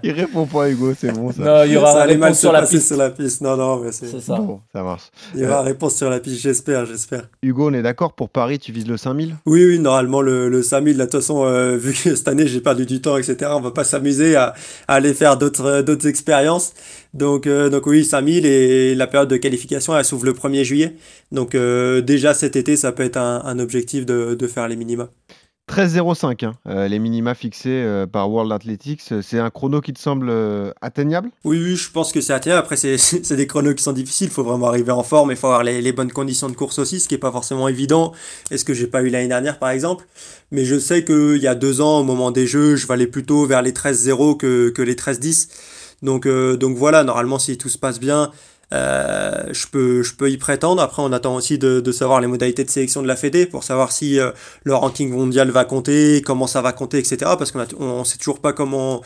Il répond pas, Hugo, c'est bon ça. Non, il y aura ça la allait mal sur la piste. sur la piste. Non, non, mais c'est, ça. Bon, ça marche. il y aura réponse sur la piste, j'espère, j'espère. Hugo, on est d'accord pour Paris, tu vises le 5000 Oui, oui, normalement, le, le 5000, là, de toute façon, euh, vu que cette année, j'ai perdu du temps, etc., on va pas s'amuser à, à aller faire d'autres, euh, d'autres expériences. Donc, euh, donc oui, 5000 et la période de qualification, elle s'ouvre le 1er juillet. Donc, euh, déjà cet été, ça peut être un, un objectif de, de faire les minima. 13,05, hein, euh, les minima fixés par World Athletics. C'est un chrono qui te semble atteignable? Oui, oui, je pense que c'est atteignable. Après, *laughs* c'est, des chronos qui sont difficiles. Il faut vraiment arriver en forme et il faut avoir les, les bonnes conditions de course aussi, ce qui est pas forcément évident. Et ce que j'ai pas eu l'année dernière, par exemple? Mais je sais qu'il y a deux ans, au moment des jeux, je valais plutôt vers les 13-0 que, que les 13-10. Donc, euh, donc voilà, normalement, si tout se passe bien, euh, je, peux, je peux y prétendre. Après, on attend aussi de, de savoir les modalités de sélection de la Fédé pour savoir si euh, le ranking mondial va compter, comment ça va compter, etc. Parce qu'on a- on sait toujours pas comment,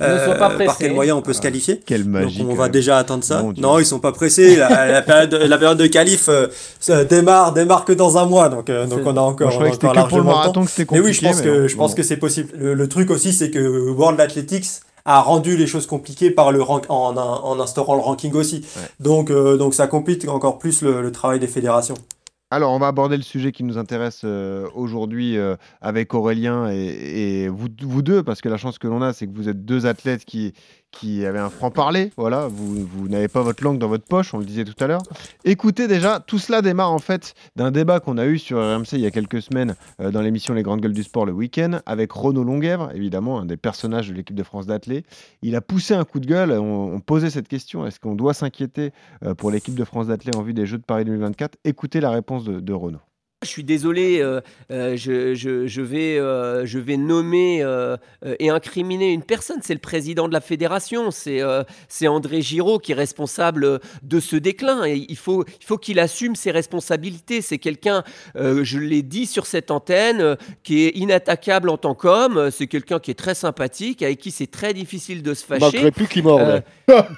euh, pas par quel moyen on peut se qualifier. Quelle Donc magie. on quand va même. déjà attendre ça. Non, ils sont pas pressés. La, la période, la période de qualif euh, ça démarre, démarre que dans un mois. Donc, euh, donc on a encore, Moi, je on a croyais que c'était encore que pour le marathon que c'était Mais compliqué. oui, je pense que, pense que c'est possible. Le, le truc aussi, c'est que World Athletics a rendu les choses compliquées par le rank, en, en instaurant le ranking aussi. Ouais. Donc, euh, donc ça complique encore plus le, le travail des fédérations. Alors, on va aborder le sujet qui nous intéresse euh, aujourd'hui euh, avec Aurélien et, et vous, vous deux, parce que la chance que l'on a, c'est que vous êtes deux athlètes qui, qui avaient un franc-parler. Voilà, vous, n'avez pas votre langue dans votre poche, on le disait tout à l'heure. Écoutez, déjà, tout cela démarre en fait d'un débat qu'on a eu sur RMC il y a quelques semaines euh, dans l'émission Les Grandes Gueules du Sport le week-end avec Renaud Longuèvre, évidemment, un des personnages de l'équipe de France d'athlètes. Il a poussé un coup de gueule, on, posait cette question est-ce qu'on doit s'inquiéter euh, pour l'équipe de France d'athlètes en vue des Jeux de Paris 2024 Écoutez la réponse de, de Renaud. Je suis désolé, euh, euh, je, je- je vais, euh, je vais nommer et incriminer une personne. C'est le président de la fédération, c'est c'est André Giraud qui est responsable de ce déclin. Et il faut, il faut qu'il assume ses responsabilités. C'est quelqu'un, je l'ai dit sur cette antenne, qui est inattaquable en tant qu'homme. C'est quelqu'un qui est très sympathique, avec qui c'est très difficile de se Il fâcher manquerait plus qu'il morde.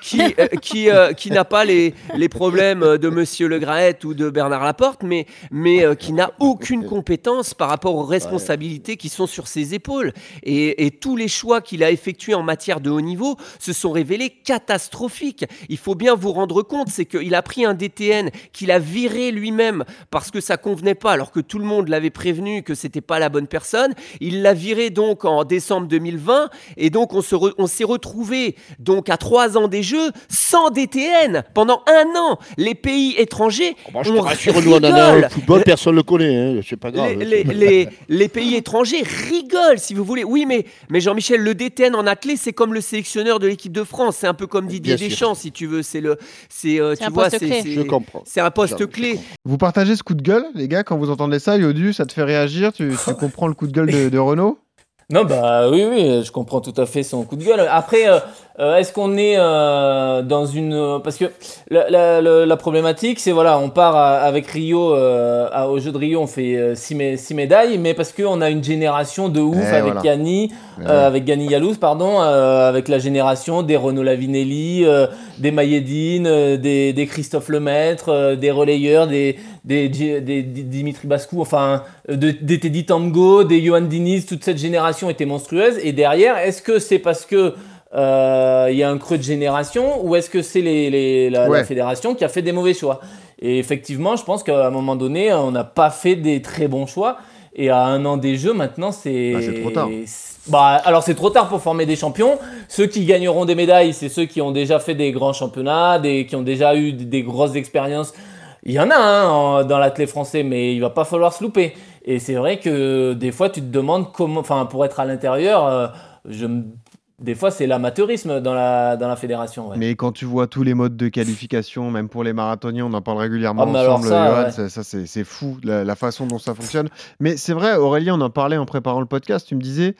Qui, euh, qui, euh, qui n'a pas les, les problèmes de Monsieur Le Graët ou de Bernard Laporte, mais, mais euh, qui n'a *laughs* aucune compétence par rapport aux responsabilités qui sont sur ses épaules. Et, et tous les choix qu'il a effectués en matière de haut niveau se sont révélés catastrophiques. Il faut bien vous rendre compte, c'est qu'il a pris un DTN qu'il a viré lui-même parce que ça convenait pas, alors que tout le monde l'avait prévenu que c'était pas la bonne personne. Il l'a viré donc en décembre 2020 et donc on se re- on s'est retrouvé donc à trois ans des Jeux sans DTN pendant un an. Les pays étrangers Moi, je te on rassure, nous, on en a un football, personne ne le connaît. Hein. C'est pas grave. Les, les- les- *laughs* les pays étrangers rigolent, si vous voulez. Oui, mais, mais Jean-Michel, le DTN en athlée, c'est comme le sélectionneur de l'équipe de France. C'est un peu comme Didier Bien sûr. Deschamps, si tu veux. C'est le, c'est, euh, tu un vois, poste c'est, clé. c'est- Je comprends. c'est un poste Je- je clé. Vous partagez ce coup de gueule, les gars, quand vous entendez ça, Yodu, ça te fait réagir Tu, tu *laughs* comprends le coup de gueule de, de Renaud Non, bah oui, oui, je comprends tout à fait son coup de gueule. Après, euh, euh, est-ce qu'on est euh, dans une. Parce que la, la- la- la problématique, c'est voilà, on part à- avec Rio, euh, à- au jeu de Rio, on fait 6 médailles, mais parce qu'on a une génération de ouf Eh, avec voilà. Gani, Euh, avec Gani Yalouz, pardon, euh, avec la génération des Renaud Lavinelli, euh, des Mayedine, des, des Christophe Lemaître, des relayeurs, des, des, Dimitri Baskou, enfin, de- des Teddy Tango, des Johan Diniz, toute cette génération était monstrueuse. Et derrière, est-ce que c'est parce que euh, il y a un creux de génération ou est-ce que c'est les, les- la, fédération qui a fait des mauvais choix? Et effectivement, je pense qu'à un moment donné, on n'a pas fait des très bons choix. Et à un an des jeux, maintenant, c'est. Bah, c'est trop tard. Bah, alors c'est trop tard pour former des champions. Ceux qui gagneront des médailles, c'est ceux qui ont déjà fait des grands championnats, des, qui ont déjà eu des, des grosses expériences. Il y en a hein, en- dans l'athlète français, mais il va pas falloir se louper. Et c'est vrai que des fois, tu te demandes comment, enfin, pour être à l'intérieur, euh, je me- des fois, c'est l'amateurisme dans la, dans la fédération. ouais. Mais quand tu vois tous les modes de qualification, même pour les marathoniens, on en parle régulièrement Ah, ensemble, ça, ouais. ça, ça, c'est c'est fou la, la façon dont ça fonctionne. Mais c'est vrai, Aurélien, on en parlait en préparant le podcast, tu me disais,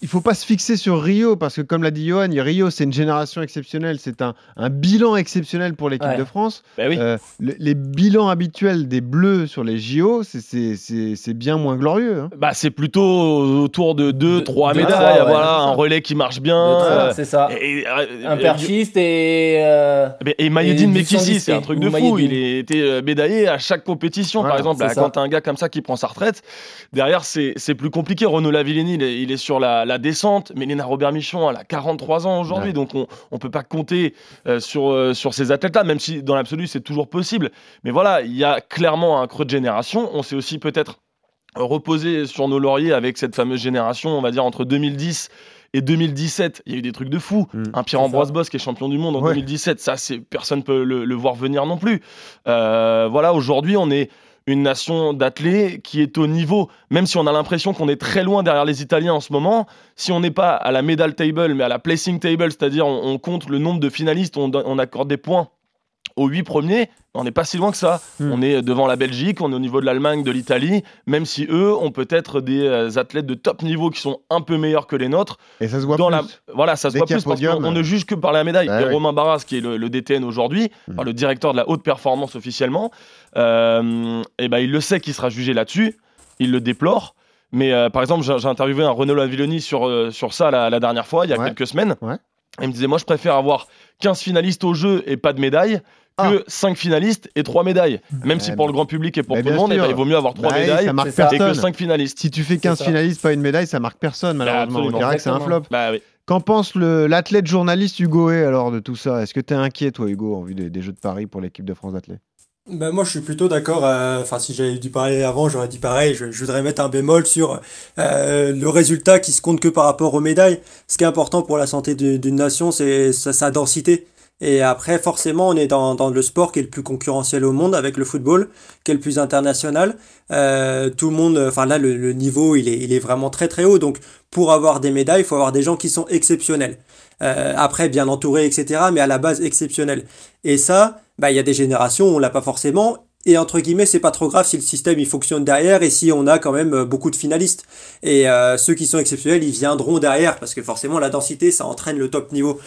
il faut pas se fixer sur Rio, parce que comme l'a dit Johan, Rio, c'est une génération exceptionnelle, c'est un, un bilan exceptionnel pour l'équipe Ouais. de France. Bah oui. Euh, le- les bilans habituels des Bleus sur les JO, c'est- bien moins glorieux. hein. Bah, c'est plutôt autour de 2 De- 3 deux, médailles, trois, ouais, voilà, un relais qui marche bien. euh, c'est ça. et, euh, Un perchiste et. euh, Mais- Et du Mekissi, 110, c'est un truc de fou. Maïeddine. Il a été euh, médaillé à chaque compétition. Voilà, Par exemple, là, ça. quand t'as un gars comme ça qui prend sa retraite, derrière, c'est c'est plus compliqué. Renaud Lavillenie, il est, il est sur la, la descente. Mélina Robert-Michon, elle a 43 ans aujourd'hui. Ouais. Donc, on on peut pas compter euh, sur, euh, sur ces athlètes-là, même si dans l'absolu, c'est toujours possible. Mais voilà, il y a clairement un creux de génération. On s'est aussi peut-être reposé sur nos lauriers avec cette fameuse génération, on va dire, entre 2010 et 2017, il y a eu des trucs de fou. Mm. Un Pierre-Ambroise Boss qui est champion du monde en Ouais. 2017, ça, c'est personne peut le, le voir venir non plus. Euh, voilà, aujourd'hui, on est une nation d'athlètes qui est au niveau, même si on a l'impression qu'on est très loin derrière les Italiens en ce moment, si on n'est pas à la medal table, mais à la placing table, c'est-à-dire on, compte le nombre de finalistes, on, on accorde des points aux huit premiers, on n'est pas si loin que ça. Hmm. On est devant la Belgique, on est au niveau de l'Allemagne, de l'Italie, même si eux ont peut-être des euh, athlètes de top niveau qui sont un peu meilleurs que les nôtres. Et ça se voit Dans plus. la, voilà, ça se voit plus parce qu'on on ne euh, juge que par la médaille. bah et oui. Romain Barras, qui est le, le DTN aujourd'hui, Mm. enfin, le directeur de la haute performance officiellement, euh, et ben il le sait qu'il sera jugé là-dessus. Il le déplore. Mais euh, par exemple, j'ai j'ai interviewé un Renaud Lavilloni sur, euh, sur ça la, la dernière fois, il y a Ouais. quelques semaines. Ouais. Il me disait, moi, je préfère avoir 15 finalistes au jeu et pas de médaille Ah. que 5 finalistes et 3 médailles. Même si pour le grand public et pour tout le monde, eh ben, il vaut mieux avoir 3 Bah médailles ça marque et que personne. 5 finalistes. Si tu fais 15 ça. finalistes, pas une médaille, ça marque personne, malheureusement. on dirait que c'est un flop. Bah oui. Qu'en pense l'athlète journaliste Hugo Hay alors de tout ça? Est-ce que tu es inquiet, toi, Hugo, en vue des, des Jeux de Paris pour l'équipe de France d'athlètes? Ben moi, je suis plutôt d'accord. euh, Enfin, si j'avais dû parler avant, j'aurais dit pareil. Je, voudrais mettre un bémol sur euh, le résultat qui se compte que par rapport aux médailles. Ce qui est important pour la santé du- d'une nation, c'est sa, sa densité. Et après, forcément, on est dans, dans le sport qui est le plus concurrentiel au monde avec le football, qui est le plus international. Euh, tout le monde, enfin là, le, le niveau, il est, il est vraiment très très haut. Donc, pour avoir des médailles, il faut avoir des gens qui sont exceptionnels. Euh, après, bien entourés, etc. Mais à la base, exceptionnels. Et ça, bah, il y a des générations où on l'a pas forcément. Et entre guillemets, c'est pas trop grave si le système il fonctionne derrière et si on a quand même euh, beaucoup de finalistes. Et euh, ceux qui sont exceptionnels, ils viendront derrière parce que forcément la densité, ça entraîne le top niveau.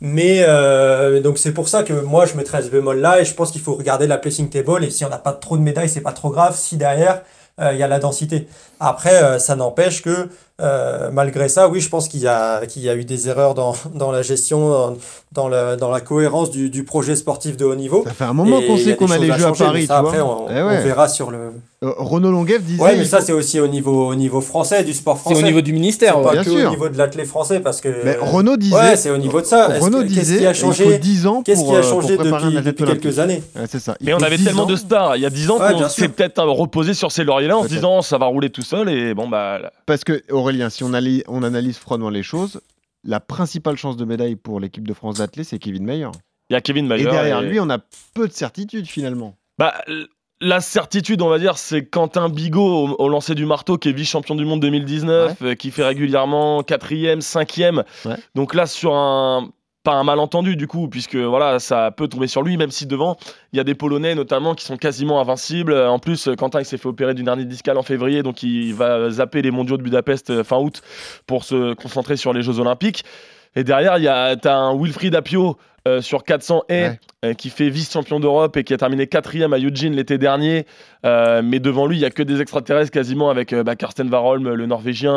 Mais euh, donc c'est pour ça que moi je mettrais ce bémol là et je pense qu'il faut regarder la placing table et si on n'a pas trop de médailles, c'est pas trop grave si derrière euh, il y a la densité. Après, ça n'empêche que euh, malgré ça, oui, je pense qu'il y a, qu'il y a eu des erreurs dans, dans la gestion, dans, dans, le- dans la cohérence du, du projet sportif de haut niveau. Ça fait un moment qu'on sait qu'on a les Jeux à changer, mais Paris, ça, tu après, vois. on, Eh on ouais. verra sur le. Euh, Renaud Longuev disait. Ouais, mais ça, c'est aussi au niveau, au niveau français, du sport C'est français. au niveau du C'est ministère. pas. Bien que sûr. au niveau de l'athlète français parce que. Mais Renaud disait. Ouais, c'est au niveau de ça. Renaud que- Qu'est-ce disait. qui a il faut changé 10 ans Qu'est-ce pour, qui a euh, changé depuis, depuis quelques années? Ouais, c'est ça. Il Mais on avait 10 tellement ans. de stars il y a 10 ans Ouais, qu'on s'est peut-être reposé sur ses lauriers-là en se disant ça va rouler tout seul et bon bah Parce que, Aurélien, si on, analyse froidement les choses, la principale chance de médaille pour l'équipe de France d'athlètes, c'est Kevin Mayer. il y a Kevin Mayer. Et derrière et- lui, on a peu de certitude finalement. Bah, la certitude, on va dire, c'est Quentin Bigot au, au lancer du marteau, qui est vice-champion du monde 2019, euh, qui fait régulièrement quatrième, cinquième. Ouais. Donc là, sur un pas un malentendu du coup, puisque voilà, ça peut tomber sur lui, même si devant, il y a des Polonais notamment qui sont quasiment invincibles. En plus, Quentin, il s'est fait opérer d'une hernie discale en février, donc il va zapper les mondiaux de Budapest euh, fin août pour se concentrer sur les Jeux Olympiques. Et derrière, il y a t'as un Wilfried Apio euh, sur 400 et Ouais. euh, qui fait vice-champion d'Europe et qui a terminé quatrième à Eugene l'été dernier. Euh, mais devant lui, il y a que des extraterrestres quasiment avec bah, Karsten Warholm, le Norvégien,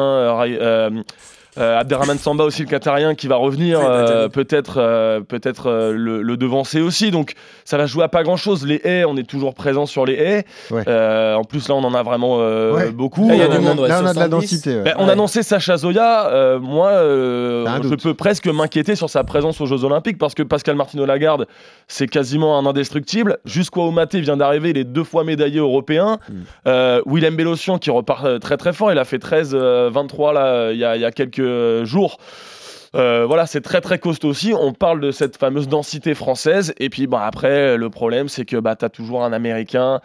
euh, Abderrahmane Samba aussi, le Qatarien, qui va revenir, euh, peut-être euh, peut-être euh, le, le devancer aussi. Donc ça va jouer à pas grand-chose. Les haies, on est toujours présent sur les haies. Ouais. Euh, en plus, là, on en a vraiment euh, Ouais. beaucoup. Là, il y a du monde, ouais, Là, on a de la 70. densité. ouais. ben, on Ouais. annonçait Sacha Zoya. euh, moi, euh, je doute. peux presque m'inquiéter sur sa présence aux Jeux Olympiques parce que Pascal Martino Lagarde, c'est quasiment un indestructible. Jusqu'au Omaté vient d'arriver, il est deux fois médaillé européen. Mm. Euh, Willem Bellossian qui repart très très fort. Il a fait 13-23 là euh, il y, a, il y a quelques jours. Euh, voilà, c'est très très costaud aussi. On parle de cette fameuse densité française. Et puis bah, après, le problème, c'est que bah, tu as toujours un Américain,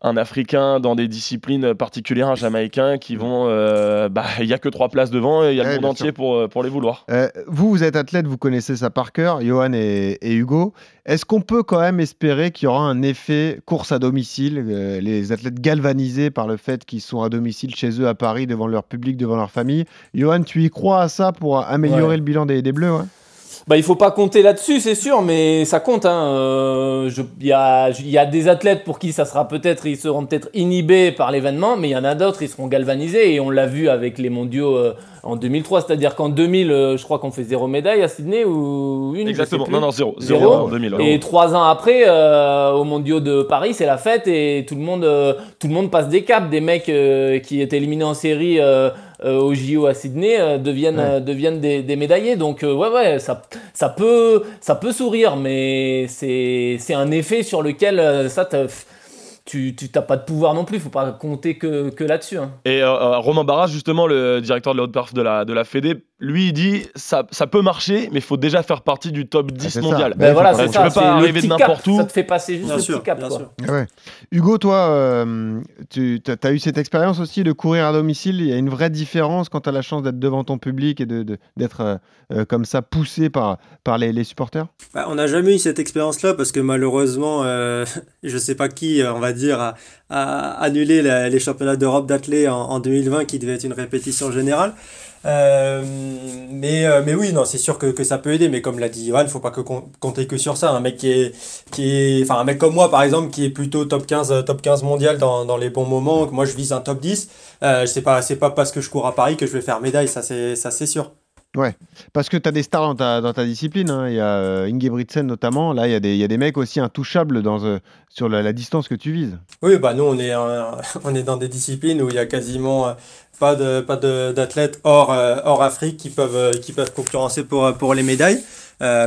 un Africain dans des disciplines particulières, un Jamaïcain qui vont. euh, bah, Il n'y a que trois places devant et il y a Ouais, le monde entier pour, euh, pour les vouloir. Euh, vous, vous êtes athlète, vous connaissez ça par cœur, Johan et, et Hugo. Est-ce qu'on peut quand même espérer qu'il y aura un effet course à domicile, euh, les athlètes galvanisés par le fait qu'ils sont à domicile chez eux à Paris, devant leur public, devant leur famille? Johan, tu y crois à ça pour améliorer Ouais. le bilan des, des Bleus ouais? Bah, il faut pas compter là-dessus, c'est sûr, mais ça compte. hein. Euh, Il y, a, y a des athlètes pour qui ça sera peut-être, ils seront peut-être inhibés par l'événement, mais il y en a d'autres, ils seront galvanisés. Et on l'a vu avec les mondiaux euh, en 2003, c'est-à-dire qu'en 2000, euh, je crois qu'on fait zéro médaille à Sydney ou une. Exactement. Non, non, zéro. Zéro. Zéro en 2000. ouais. Et trois ans après, aux mondiaux de Paris, c'est la fête et tout le monde, tout le monde passe des caps. Des mecs qui étaient éliminés en série au JO à Sydney euh, deviennent, Ouais. euh, deviennent des, des médaillés. Donc euh, ouais, ouais, ça, ça peut, ça peut sourire, mais c'est, c'est un effet sur lequel euh, ça, t'as- tu, tu t'as pas de pouvoir non plus. Faut pas compter que, que là-dessus. hein. Et euh, euh, Romain Barras, justement, le directeur de la haute perf de la, de la Fédé, lui, il dit ça, ça peut marcher, mais il faut déjà faire partie du top 10 c'est ça. mondial. Ben Ben voilà, c'est tu ça. peux pas arriver de n'importe où. Ça te fait passer juste Bien le sûr, petit cap. bien quoi. sûr. Ah ouais. Hugo, toi, euh, tu as, eu cette expérience aussi de courir à domicile. Il y a une vraie différence quand tu as la chance d'être devant ton public et de- de- d'être euh, euh, comme ça poussé par, par les, les supporters? Bah, on n'a jamais eu cette expérience-là parce que malheureusement, euh, *laughs* je sais pas qui, on va dire, a, a annulé la- les championnats d'Europe d'athlé en, en 2020 qui devait être une répétition générale. Euh, mais, euh, mais oui, non, c'est sûr que, que ça peut aider, mais comme l'a dit Johan, faut pas que com- compter que sur ça. Un mec qui est, qui est, un mec comme moi, par exemple, qui est plutôt top 15, euh, top 15 mondial dans, dans les bons moments, que moi je vise un top 10, euh, c'est pas, c'est pas parce que je cours à Paris que je vais faire médaille, ça c'est, ça c'est sûr. Parce que tu as des stars dans ta, dans ta discipline. hein. Il y a euh, Ingebrigtsen notamment. Là, il y, y a des mecs aussi intouchables dans, euh, sur la, distance que tu vises. Oui, bah nous on est, euh, *laughs* on est dans des disciplines où il y a quasiment euh, pas de pas d'athlètes hors hors Afrique qui peuvent qui peuvent concurrencer pour pour les médailles.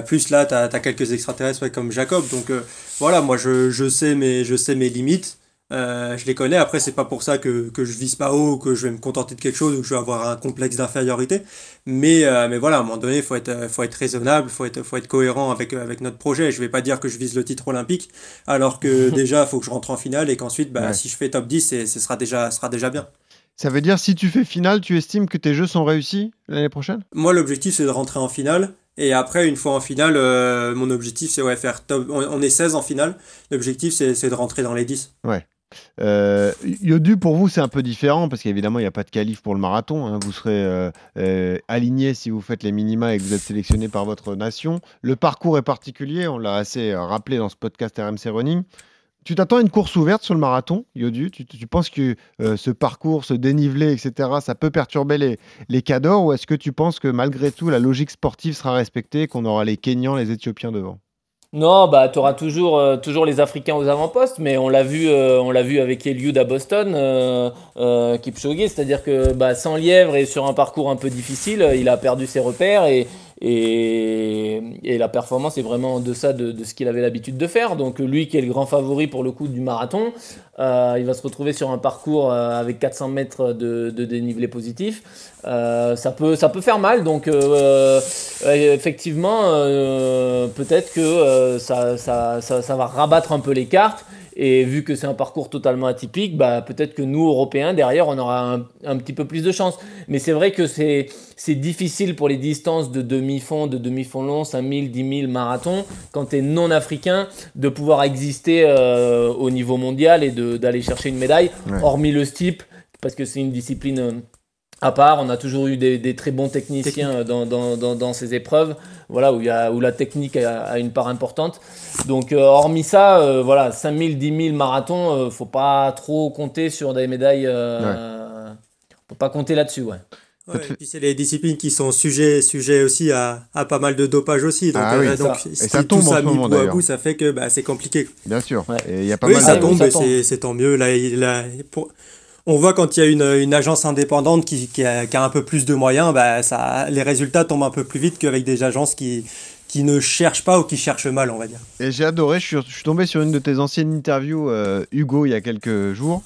Plus là, tu as, quelques extraterrestres ouais, comme Jacob. Donc voilà, moi je, je sais mes je sais mes limites. Je les connais. Après, c'est pas pour ça que, que je vise pas haut ou que je vais me contenter de quelque chose ou que je vais avoir un complexe d'infériorité. Mais, euh, mais voilà, à un moment donné, il faut être, euh, faut être raisonnable, il faut être, faut être cohérent avec, euh, avec notre projet. Je vais pas dire que je vise le titre olympique, alors que *laughs* déjà, il faut que je rentre en finale et qu'ensuite, bah, Ouais. si je fais top 10, c'est- ce sera déjà, sera déjà bien. Ça veut dire si tu fais finale, tu estimes que tes jeux sont réussis l'année prochaine? Moi, l'objectif, c'est de rentrer en finale. Et après, une fois en finale, euh, mon objectif, c'est ouais, faire top. On, on est 16 en finale. L'objectif, c'est c'est de rentrer dans les 10. Euh, Yodu, pour vous, c'est un peu différent parce qu'évidemment, il n'y a pas de qualif pour le marathon. hein. Vous serez euh, euh, aligné si vous faites les minima et que vous êtes sélectionné par votre nation. Le parcours est particulier, on l'a assez euh, rappelé dans ce podcast RMC Running. Tu t'attends à une course ouverte sur le marathon, Yodu? Tu, penses que ce parcours, ce dénivelé, etc., ça peut perturber les, les cadors ou est-ce que tu penses que malgré tout, la logique sportive sera respectée et qu'on aura les Kenyans, les Éthiopiens devant? Non, bah tu auras toujours, euh, toujours les Africains aux avant-postes, mais on l'a vu, euh, on l'a vu avec Eliud à Boston, euh, euh, Kipchoge, c'est-à-dire que bah, sans lièvre et sur un parcours un peu difficile, il a perdu ses repères et, et, et la performance est vraiment en deçà de, de ce qu'il avait l'habitude de faire. Donc lui qui est le grand favori pour le coup du marathon, euh, il va se retrouver sur un parcours euh, avec 400 mètres de, de dénivelé positif. Euh, ça, peut, ça peut faire mal, donc effectivement, peut-être que ça, ça, ça va rabattre un peu les cartes. Et vu que c'est un parcours totalement atypique, bah, peut-être que nous, Européens, derrière, on aura un, un petit peu plus de chance. Mais c'est vrai que c'est c'est difficile pour les distances de demi-fond, de demi-fond long, 5000, 10 000 marathons, quand tu es non africain, de pouvoir exister euh, au niveau mondial et de- d'aller chercher une médaille, Ouais. hormis le steep, parce que c'est une discipline euh, à part. On a toujours eu des, des très bons techniciens euh, dans, dans, dans, dans ces épreuves, voilà, où, il y a, où la technique a, a une part importante. Donc, euh, hormis ça, euh, voilà, 5000, 10 000 marathons, euh, faut pas trop compter sur des médailles. Euh, Faut pas compter là-dessus, ouais. Ça Ouais, et puis c'est les disciplines qui sont sujets, sujets aussi à, à pas mal de dopage aussi. Donc, Ah oui. euh, donc Ça. Et si ça tout tombe en ça ce mis moment, bout à bout, ça fait que bah, c'est compliqué. Bien sûr. Ouais. Et il y a pas Oui, mal ça de- tombe, ça et tombe. c'est- tant mieux. Là, pour- On voit quand il y a une, une agence indépendante qui, qui, a, qui a un peu plus de moyens, bah, ça, les résultats tombent un peu plus vite qu'avec des agences qui, qui ne cherchent pas ou qui cherchent mal, on va dire. Et j'ai adoré, je suis, je suis tombé sur une de tes anciennes interviews, euh, Hugo, il y a quelques jours.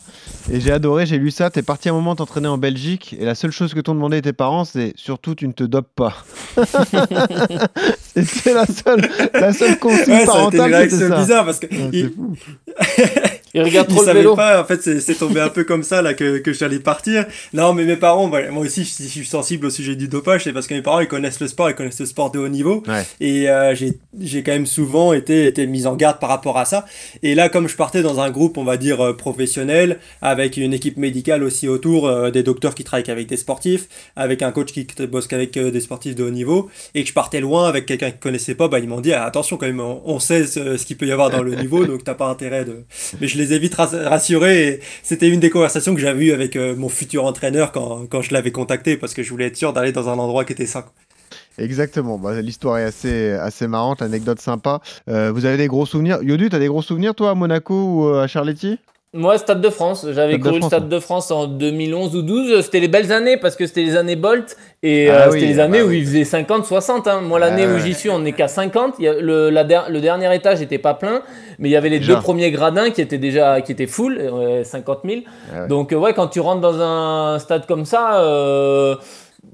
Et j'ai adoré, j'ai lu ça. T'es parti un moment t'entraîner en Belgique. Et la seule chose que t'ont demandé tes parents, c'est surtout tu ne te dopes pas. *laughs* C'était la seule, la seule consigne Ouais, parentale. ça. bizarre parce que Ouais, il- c'est fou. *laughs* Il regarde trop le savaient vélo. pas, en fait, c'est tombé un peu comme ça là que, que j'allais partir. Non, mais mes parents, bah, moi aussi, je, je suis sensible au sujet du dopage, c'est parce que mes parents, ils connaissent le sport, ils connaissent le sport de haut niveau. Ouais. Et euh, j'ai j'ai quand même souvent été, été mis en garde par rapport à ça. Et là, comme je partais dans un groupe, on va dire, euh, professionnel, avec une équipe médicale aussi autour, euh, des docteurs qui travaillent avec des sportifs, avec un coach qui bosse qu'avec euh, des sportifs de haut niveau, et que je partais loin avec quelqu'un qui connaissait pas, bah, ils m'ont dit, ah, attention quand même, on, on sait ce, ce qu'il peut y avoir dans le *laughs* niveau, donc t'as pas intérêt de... Mais je les ai vite ras- rassurés, c'était une des conversations que j'avais eues avec euh, mon futur entraîneur quand, je l'avais contacté, parce que je voulais être sûr d'aller dans un endroit qui était sain. Exactement. Bah, L'histoire est assez, assez marrante, anecdote sympa. Euh, vous avez des gros souvenirs? Yodu, t'as des gros souvenirs toi à Monaco ou euh, à Charletti? Moi, Stade de France. J'avais couru le Stade de France en 2011 ou 12. C'était les belles années parce que c'était les années Bolt et Ah euh, oui, c'était les années bah où oui. il faisait 50, 60. hein. Moi, l'année Ah où ouais. j'y suis, on n'est qu'à 50. Il y a le, la der- le dernier étage n'était pas plein, mais il y avait les Déjà. deux premiers gradins qui étaient déjà qui étaient full, euh, 50 000. Ah ouais. Donc, euh, ouais, quand tu rentres dans un stade comme ça, euh,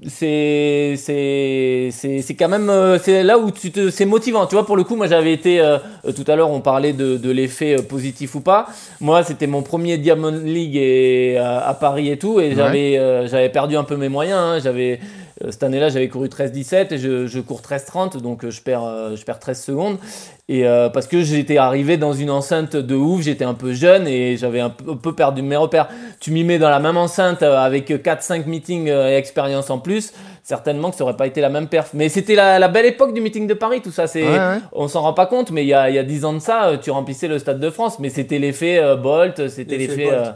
c'est c'est c'est c'est quand même euh, c'est là où tu te c'est motivant tu vois pour le coup moi j'avais été euh, euh, tout à l'heure on parlait de, de l'effet euh, positif ou pas moi c'était mon premier Diamond League et à Paris et tout et Ouais. j'avais euh, j'avais perdu un peu mes moyens hein. j'avais cette année-là j'avais couru 13-17 et je, je cours 13-30 donc euh, je perds euh, je perds 13 secondes et euh, parce que j'étais arrivé dans une enceinte de ouf, j'étais un peu jeune et j'avais un peu, un peu perdu mes repères. Tu m'y mets dans la même enceinte euh, avec 4-5 meetings euh, et expérience en plus, certainement que ça aurait pas été la même perf. Mais c'était la, la belle époque du meeting de Paris, tout ça. C'est, Ouais, ouais. On s'en rend pas compte, mais il y a, il y a 10 ans de ça, euh, tu remplissais le Stade de France, mais c'était l'effet euh, Bolt, c'était L'effet euh,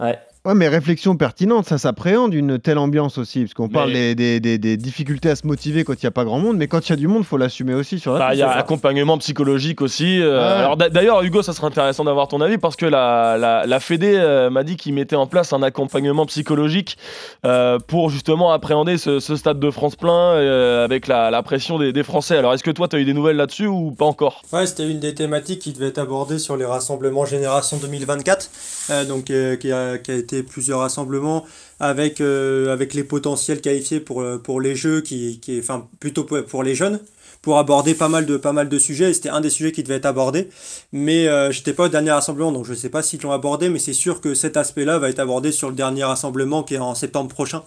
ouais. Ouais, mais réflexion pertinente, ça s'appréhende une telle ambiance aussi, parce qu'on parle des, des- des- des difficultés à se motiver quand il n'y a pas grand monde, mais quand il y a du monde, faut l'assumer aussi sur la Bah, Il y a accompagnement psychologique aussi. euh, Ouais. Alors d'a- d'ailleurs, Hugo, ça serait intéressant d'avoir ton avis parce que la, la, la Fédé euh, m'a dit qu'il mettait en place un accompagnement psychologique euh, pour justement appréhender ce, ce stade de France plein euh, avec la, la pression des, des Français. Alors est-ce que toi, tu as eu des nouvelles là-dessus ou pas encore? Ouais, c'était une des thématiques qui devait être abordée sur les rassemblements Génération 2024, euh, donc euh, qui, a, qui a été plusieurs rassemblements avec, euh, avec les potentiels qualifiés pour, euh, pour les jeux, qui, qui, enfin plutôt pour les jeunes, pour aborder pas mal de, pas mal de sujets. Et C'était un des sujets qui devait être abordé, mais euh, j'étais pas au dernier rassemblement, donc je sais pas s'ils l'ont abordé, mais c'est sûr que cet aspect-là va être abordé sur le dernier rassemblement qui est en septembre prochain.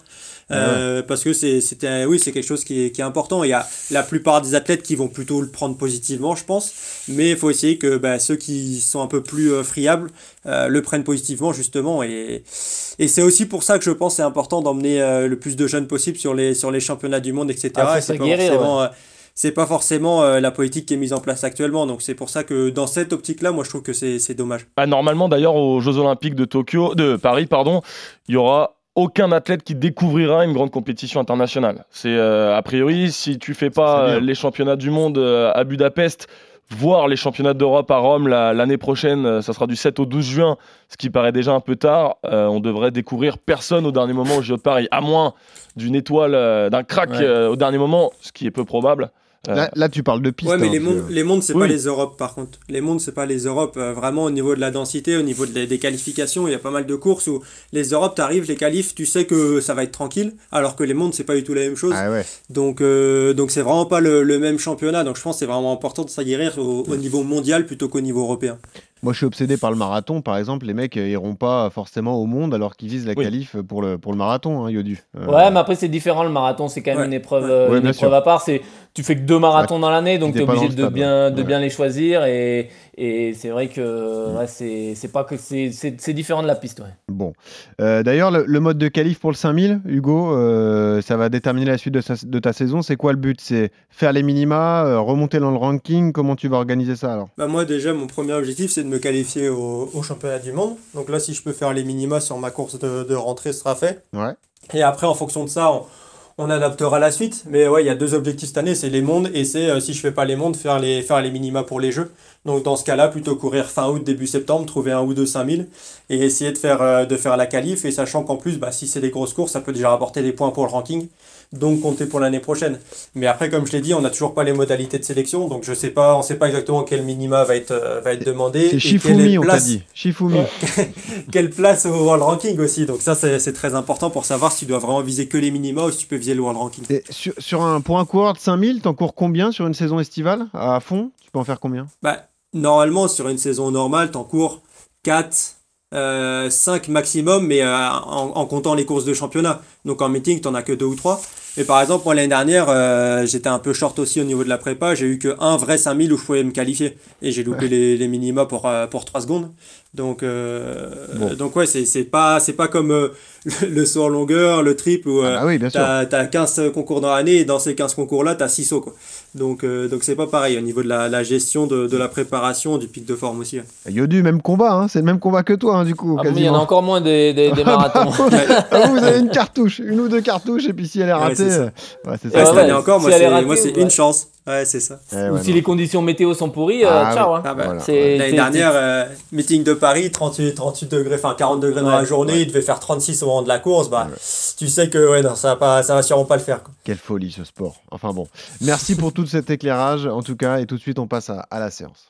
Euh, parce que c'est c'était oui c'est quelque chose qui est, qui est important. Il y a la plupart des athlètes qui vont plutôt le prendre positivement je pense. Mais il faut essayer que bah, ceux qui sont un peu plus euh, friables euh, le prennent positivement justement. Et, et c'est aussi pour ça que je pense que c'est important d'emmener euh, le plus de jeunes possible sur les sur les championnats du monde etc. Ah, c'est pas forcément c'est pas forcément la politique qui est mise en place actuellement. Donc c'est pour ça que dans cette optique là moi je trouve que c'est c'est dommage. Bah, Normalement, d'ailleurs, aux Jeux Olympiques de Tokyo, de Paris, pardon, il y aura aucun athlète qui découvrira une grande compétition internationale. C'est euh, a priori, si tu fais pas euh, les championnats du monde euh, à Budapest, voire les championnats d'Europe à Rome la- l'année prochaine, ça sera du 7 au 12 juin, ce qui paraît déjà un peu tard. on devrait découvrir personne au dernier moment au JO de Paris, à moins d'une étoile, d'un crack Ouais. au dernier moment, ce qui est peu probable. Euh, Là, là, tu parles de piste. Ouais, mais hein, les mondes, les mondes, c'est Oui. pas les Europes par contre. Les mondes, c'est pas les Europes. Euh, vraiment, au niveau de la densité, au niveau de- des qualifications, il y a pas mal de courses où les Europes, t'arrives, les qualifs, tu sais que ça va être tranquille, alors que les mondes, c'est pas du tout la même chose. Ah ouais. Donc, euh, donc c'est vraiment pas le, le même championnat. Donc, je pense que c'est vraiment important de s'aguerrir au, au niveau mondial plutôt qu'au niveau européen. Moi, je suis obsédé par le marathon, par exemple. Les mecs euh, iront pas forcément au monde alors qu'ils visent la Oui. qualif pour le, pour le marathon, hein, Yodu. Euh, Ouais, mais après c'est différent le marathon, c'est quand même Ouais. une épreuve, Ouais. une épreuve à part. C'est tu fais que deux marathons dans l'année, donc T'es tu es obligé de stade, bien, de ouais. bien les choisir et, et c'est vrai que ouais, c'est c'est pas que c'est c'est c'est différent de la piste. Ouais. Bon. Euh, D'ailleurs, le, le mode de qualif pour le 5000, Hugo, euh, ça va déterminer la suite de, sa- de ta saison. C'est quoi le but? C'est faire les minima, euh, remonter dans le ranking? Comment tu vas organiser ça alors? Bah moi déjà mon premier objectif c'est de me qualifier au, au championnat du monde. Donc là si je peux faire les minima sur ma course de, de rentrée ce sera fait. Ouais. Et après en fonction de ça on, on adaptera la suite. Mais ouais, il y a deux objectifs cette année, c'est les mondes et c'est euh, si je fais pas les mondes, faire les, minima pour les jeux. Donc dans ce cas-là, plutôt courir fin août, début septembre, trouver un ou deux 5000 et essayer de faire, euh, de faire la qualif. Et sachant qu'en plus, bah, si c'est des grosses courses, ça peut déjà rapporter des points pour le ranking. Donc compter pour l'année prochaine. Mais après, comme je l'ai dit, on n'a toujours pas les modalités de sélection. Donc je sais pas, on sait pas exactement quel minima va être, euh, va être demandé. C'est Shifumi, on t'a place- dit. Shifumi. *laughs* quelle place au World Ranking aussi. Donc ça, c'est c'est très important pour savoir si tu dois vraiment viser que les minima ou si tu peux viser le World Ranking. Et sur, sur un, pour un coureur de 5000, t'en cours combien sur une saison estivale À fond? Tu peux en faire combien? Bah, normalement, sur une saison normale, t'en cours 4, euh, 5 maximum, mais euh, en, en comptant les courses de championnat. Donc en meeting, t'en as que 2 ou 3. Et par exemple, moi l'année dernière, euh, j'étais un peu short aussi au niveau de la prépa. J'ai eu que un vrai 5000 où je pouvais me qualifier. Et j'ai loupé les, les minima pour, euh, pour 3 secondes. Donc, euh, Bon. donc ouais, c'est c'est pas, c'est pas comme euh, le, *laughs* le saut en longueur, le triple où euh, Ah oui, as 15 concours dans l'année et dans ces 15 concours-là, t'as 6 sauts. Quoi. Donc, euh, donc c'est pas pareil au niveau de la, la gestion de, de la préparation, du pic de forme aussi. Yodu, même combat, hein, c'est le même combat que toi, hein, du coup. Ah il y en a encore moins des, des, des marathons. *laughs* Ah, vous avez une cartouche, une ou deux cartouches, et puis si elle est Ouais, ratée, c'est ça. euh, ouais, c'est Ouais, ça. cette ouais, année encore, si moi est c'est ratée, moi, c'est ouais. une chance. Ouais, c'est ça. Eh Ou ouais, si non. les conditions météo sont pourries, euh, Ah ciao. hein. Ah bah, Voilà. L'année dernière, euh, meeting de Paris, 38, 38 degrés, enfin 40 degrés dans la journée, il devait faire 36 au moment de la course, bah tu sais que ouais, non, ça va, pas, ça va sûrement pas le faire. quoi. Quelle folie ce sport. Enfin bon. Merci pour tout cet éclairage, en tout cas, et tout de suite, on passe à, à la séance.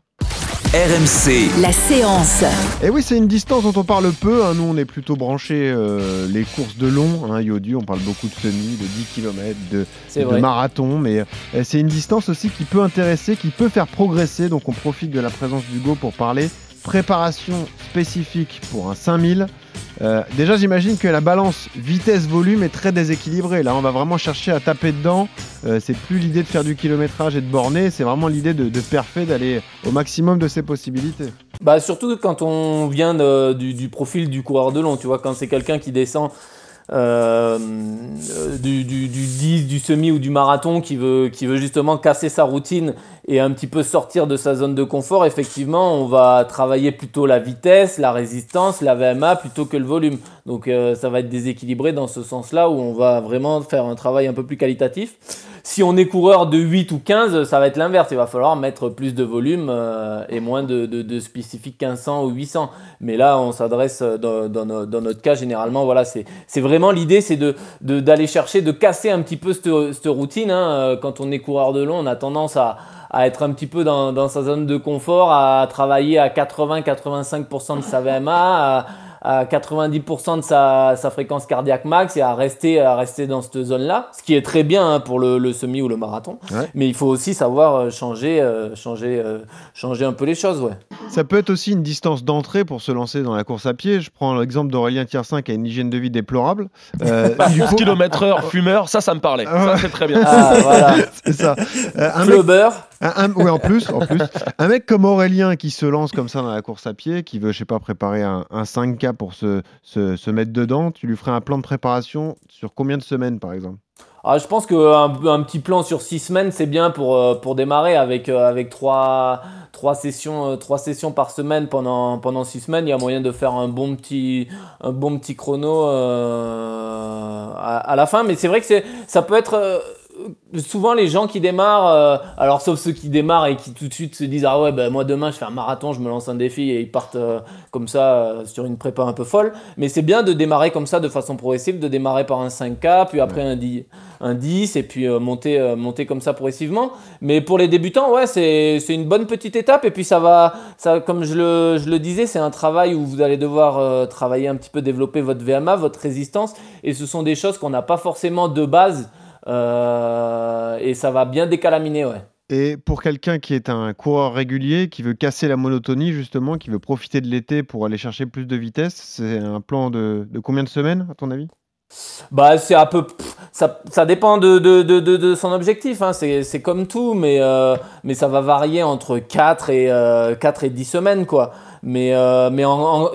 RMC, La séance. Et oui, c'est une distance dont on parle peu. hein. Nous, on est plutôt branchés euh, les courses de long. Hein, Yodu, on parle beaucoup de semi, de 10 km, de, marathon. Mais euh, c'est une distance aussi qui peut intéresser, qui peut faire progresser. Donc, on profite de la présence d'Hugo pour parler préparation spécifique pour un 5000. Euh, déjà, j'imagine que la balance vitesse-volume est très déséquilibrée. Là, on va vraiment chercher à taper dedans. Euh, c'est plus l'idée de faire du kilométrage et de borner. C'est vraiment l'idée de, de d'aller au maximum de ses possibilités. Bah surtout quand on vient du, du profil du coureur de long, tu vois, quand c'est quelqu'un qui descend euh, du, du, du 10, du semi ou du marathon, qui veut, qui veut justement casser sa routine et un petit peu sortir de sa zone de confort, effectivement, on va travailler plutôt la vitesse, la résistance, la VMA plutôt que le volume. Donc euh, ça va être déséquilibré dans ce sens-là où on va vraiment faire un travail un peu plus qualitatif. Si on est coureur de 8 ou 15, ça va être l'inverse. Il va falloir mettre plus de volume euh, et moins de, de, de spécifiques 1500 ou 800. Mais là, on s'adresse euh, dans, dans, no- dans notre cas, généralement, voilà, c'est vraiment l'idée, c'est de de- d'aller chercher, de casser un petit peu cette, routine. hein. Euh, Quand on est coureur de long, on a tendance à, être un petit peu dans, sa zone de confort, à travailler à 80-85% de sa VMA, à 90% de sa, sa fréquence cardiaque max et à rester, à rester dans cette zone-là, ce qui est très bien hein, pour le, le semi ou le marathon. Ouais. Mais il faut aussi savoir euh, changer, euh, changer, euh, changer un peu les choses. Ouais. Ça peut être aussi une distance d'entrée pour se lancer dans la course à pied. Je prends l'exemple d'Aurélien Tiersin qui a une hygiène de vie déplorable. *laughs* Euh, du 12 coup- km heure, fumeur, ça, ça me parlait. Ah ouais. Ça, c'est très bien. Ah, voilà. *laughs* c'est ça. Euh, un mec, un- ouais, en plus, en plus, un mec comme Aurélien qui se lance comme ça dans la course à pied, qui veut, je sais pas, préparer un, un 5K pour se, se, se mettre dedans, tu lui ferais un plan de préparation sur combien de semaines, par exemple? Ah, je pense qu'un un petit plan sur six semaines, c'est bien pour, euh, pour démarrer avec, euh, avec trois, trois, sessions, euh, trois sessions par semaine pendant, pendant six semaines. Il y a moyen de faire un bon petit, un bon petit chrono à, à la fin. Mais c'est vrai que ça peut être. Euh, souvent les gens qui démarrent, euh, alors sauf ceux qui démarrent et qui tout de suite se disent ah ouais ben moi demain je fais un marathon, je me lance un défi et ils partent euh, comme ça euh, sur une prépa un peu folle. Mais c'est bien de démarrer comme ça de façon progressive, de démarrer par un 5K, puis après un 10, un 10 et puis monter, monter comme ça progressivement. Mais pour les débutants, ouais, c'est c'est une bonne petite étape et puis ça va, ça, comme je le, je le disais, c'est un travail où vous allez devoir travailler un petit peu, développer votre VMA, votre résistance et ce sont des choses qu'on n'a pas forcément de base. Euh, et ça va bien décalaminer, ouais. Et pour quelqu'un qui est un coureur régulier, qui veut casser la monotonie, justement, qui veut profiter de l'été pour aller chercher plus de vitesse, c'est un plan de, de combien de semaines, à ton avis? Bah, c'est un peu. Ça, ça dépend de, de, de, son objectif. Hein. C'est c'est comme tout, mais, euh, mais ça va varier entre 4 et, euh, 4 et 10 semaines, quoi. Mais, euh, mais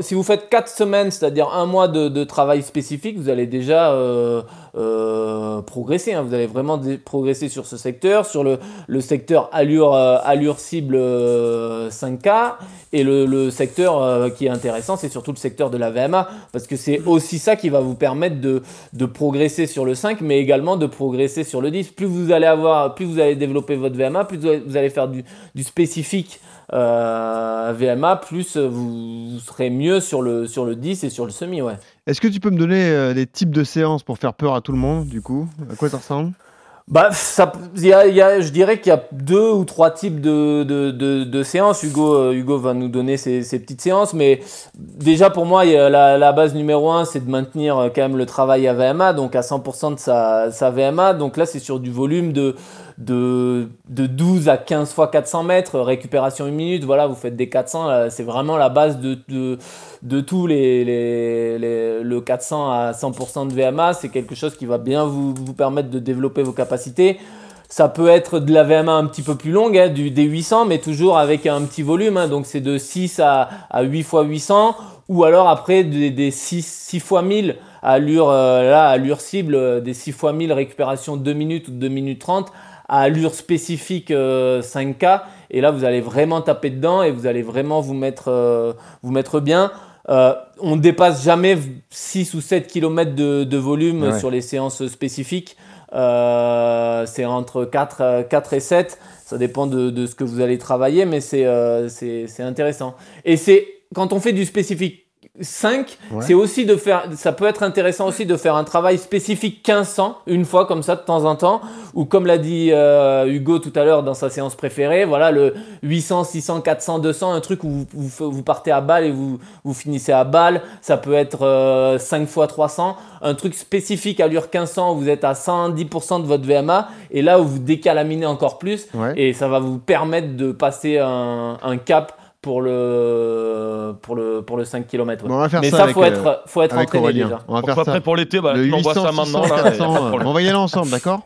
si vous faites 4 semaines, c'est-à-dire un mois de, travail spécifique, vous allez déjà euh, euh, progresser. hein. Vous allez vraiment progresser sur ce secteur, sur le, secteur allure, allure cible euh, 5K. Et le, secteur qui est intéressant, c'est surtout le secteur de la VMA, parce que c'est aussi ça qui va vous permettre de, progresser sur le 5, mais également de progresser sur le 10. Plus vous allez avoir, plus vous allez développer votre VMA, plus vous allez- faire du spécifique euh, VMA, plus vous, vous serez mieux sur le, sur le 10 et sur le semi, ouais. Est-ce que tu peux me donner euh, des types de séances pour faire peur à tout le monde, du coup? À quoi ça ressemble? Bah, ça, y a, il y a- je dirais qu'il y a deux ou trois types de, de, de, de séances. Hugo, euh, Hugo va nous donner ces, ces petites séances, mais déjà pour moi, il y a la, la base numéro un, c'est de maintenir euh, quand même le travail à VMA, donc à 100% de sa, sa VMA. Donc là, c'est sur du volume de, de, de 12 à 15 fois 400 mètres, récupération une minute. Voilà, vous faites des 400, là, c'est vraiment la base de, de, de tous les, les, les- le 400 à 100% de VMA. C'est quelque chose qui va bien vous, vous permettre de développer vos capacités. Ça peut être de la VMA un petit peu plus longue, hein, des 800, mais toujours avec un petit volume. hein. donc c'est de 6 à, à 8 fois 800, ou alors après des, des 6, 6 fois 1000 à allure, euh, cible, euh, des 6 fois 1000 récupération 2 minutes ou 2 minutes 30 à allure spécifique euh, 5K. Et là, vous allez vraiment taper dedans et vous allez vraiment vous mettre, euh, vous mettre bien. Euh, on ne dépasse jamais 6 ou 7 km de, de volume Ouais. sur les séances spécifiques. Euh, c'est entre 4, euh, 4 et 7. Ça dépend de, de ce que vous allez travailler, mais c'est euh, c'est c'est intéressant. Et c'est quand on fait du spécifique 5, Ouais. c'est aussi de faire, ça peut être intéressant aussi de faire un travail spécifique 1500 une fois comme ça de temps en temps, ou comme l'a dit euh, Hugo tout à l'heure dans sa séance préférée, voilà le 800, 600, 400, 200, un truc où vous, vous, vous partez à balle et vous, vous finissez à balle, ça peut être euh, 5 fois 300, un truc spécifique allure 1500 où vous êtes à 110% de votre VMA, et là où vous décalaminez encore plus, Ouais. et ça va vous permettre de passer un, un cap pour le, pour le, pour le 5 km. Bon, on va faire Mais ça ça, avec, faut euh, être, faut être entraîné Aurélien. déjà. On va On faire ça. prêt pour l'été, bah, m'envoies 800, ça maintenant. 600, là, y a pas de 400, problème. on va y aller ensemble, d'accord?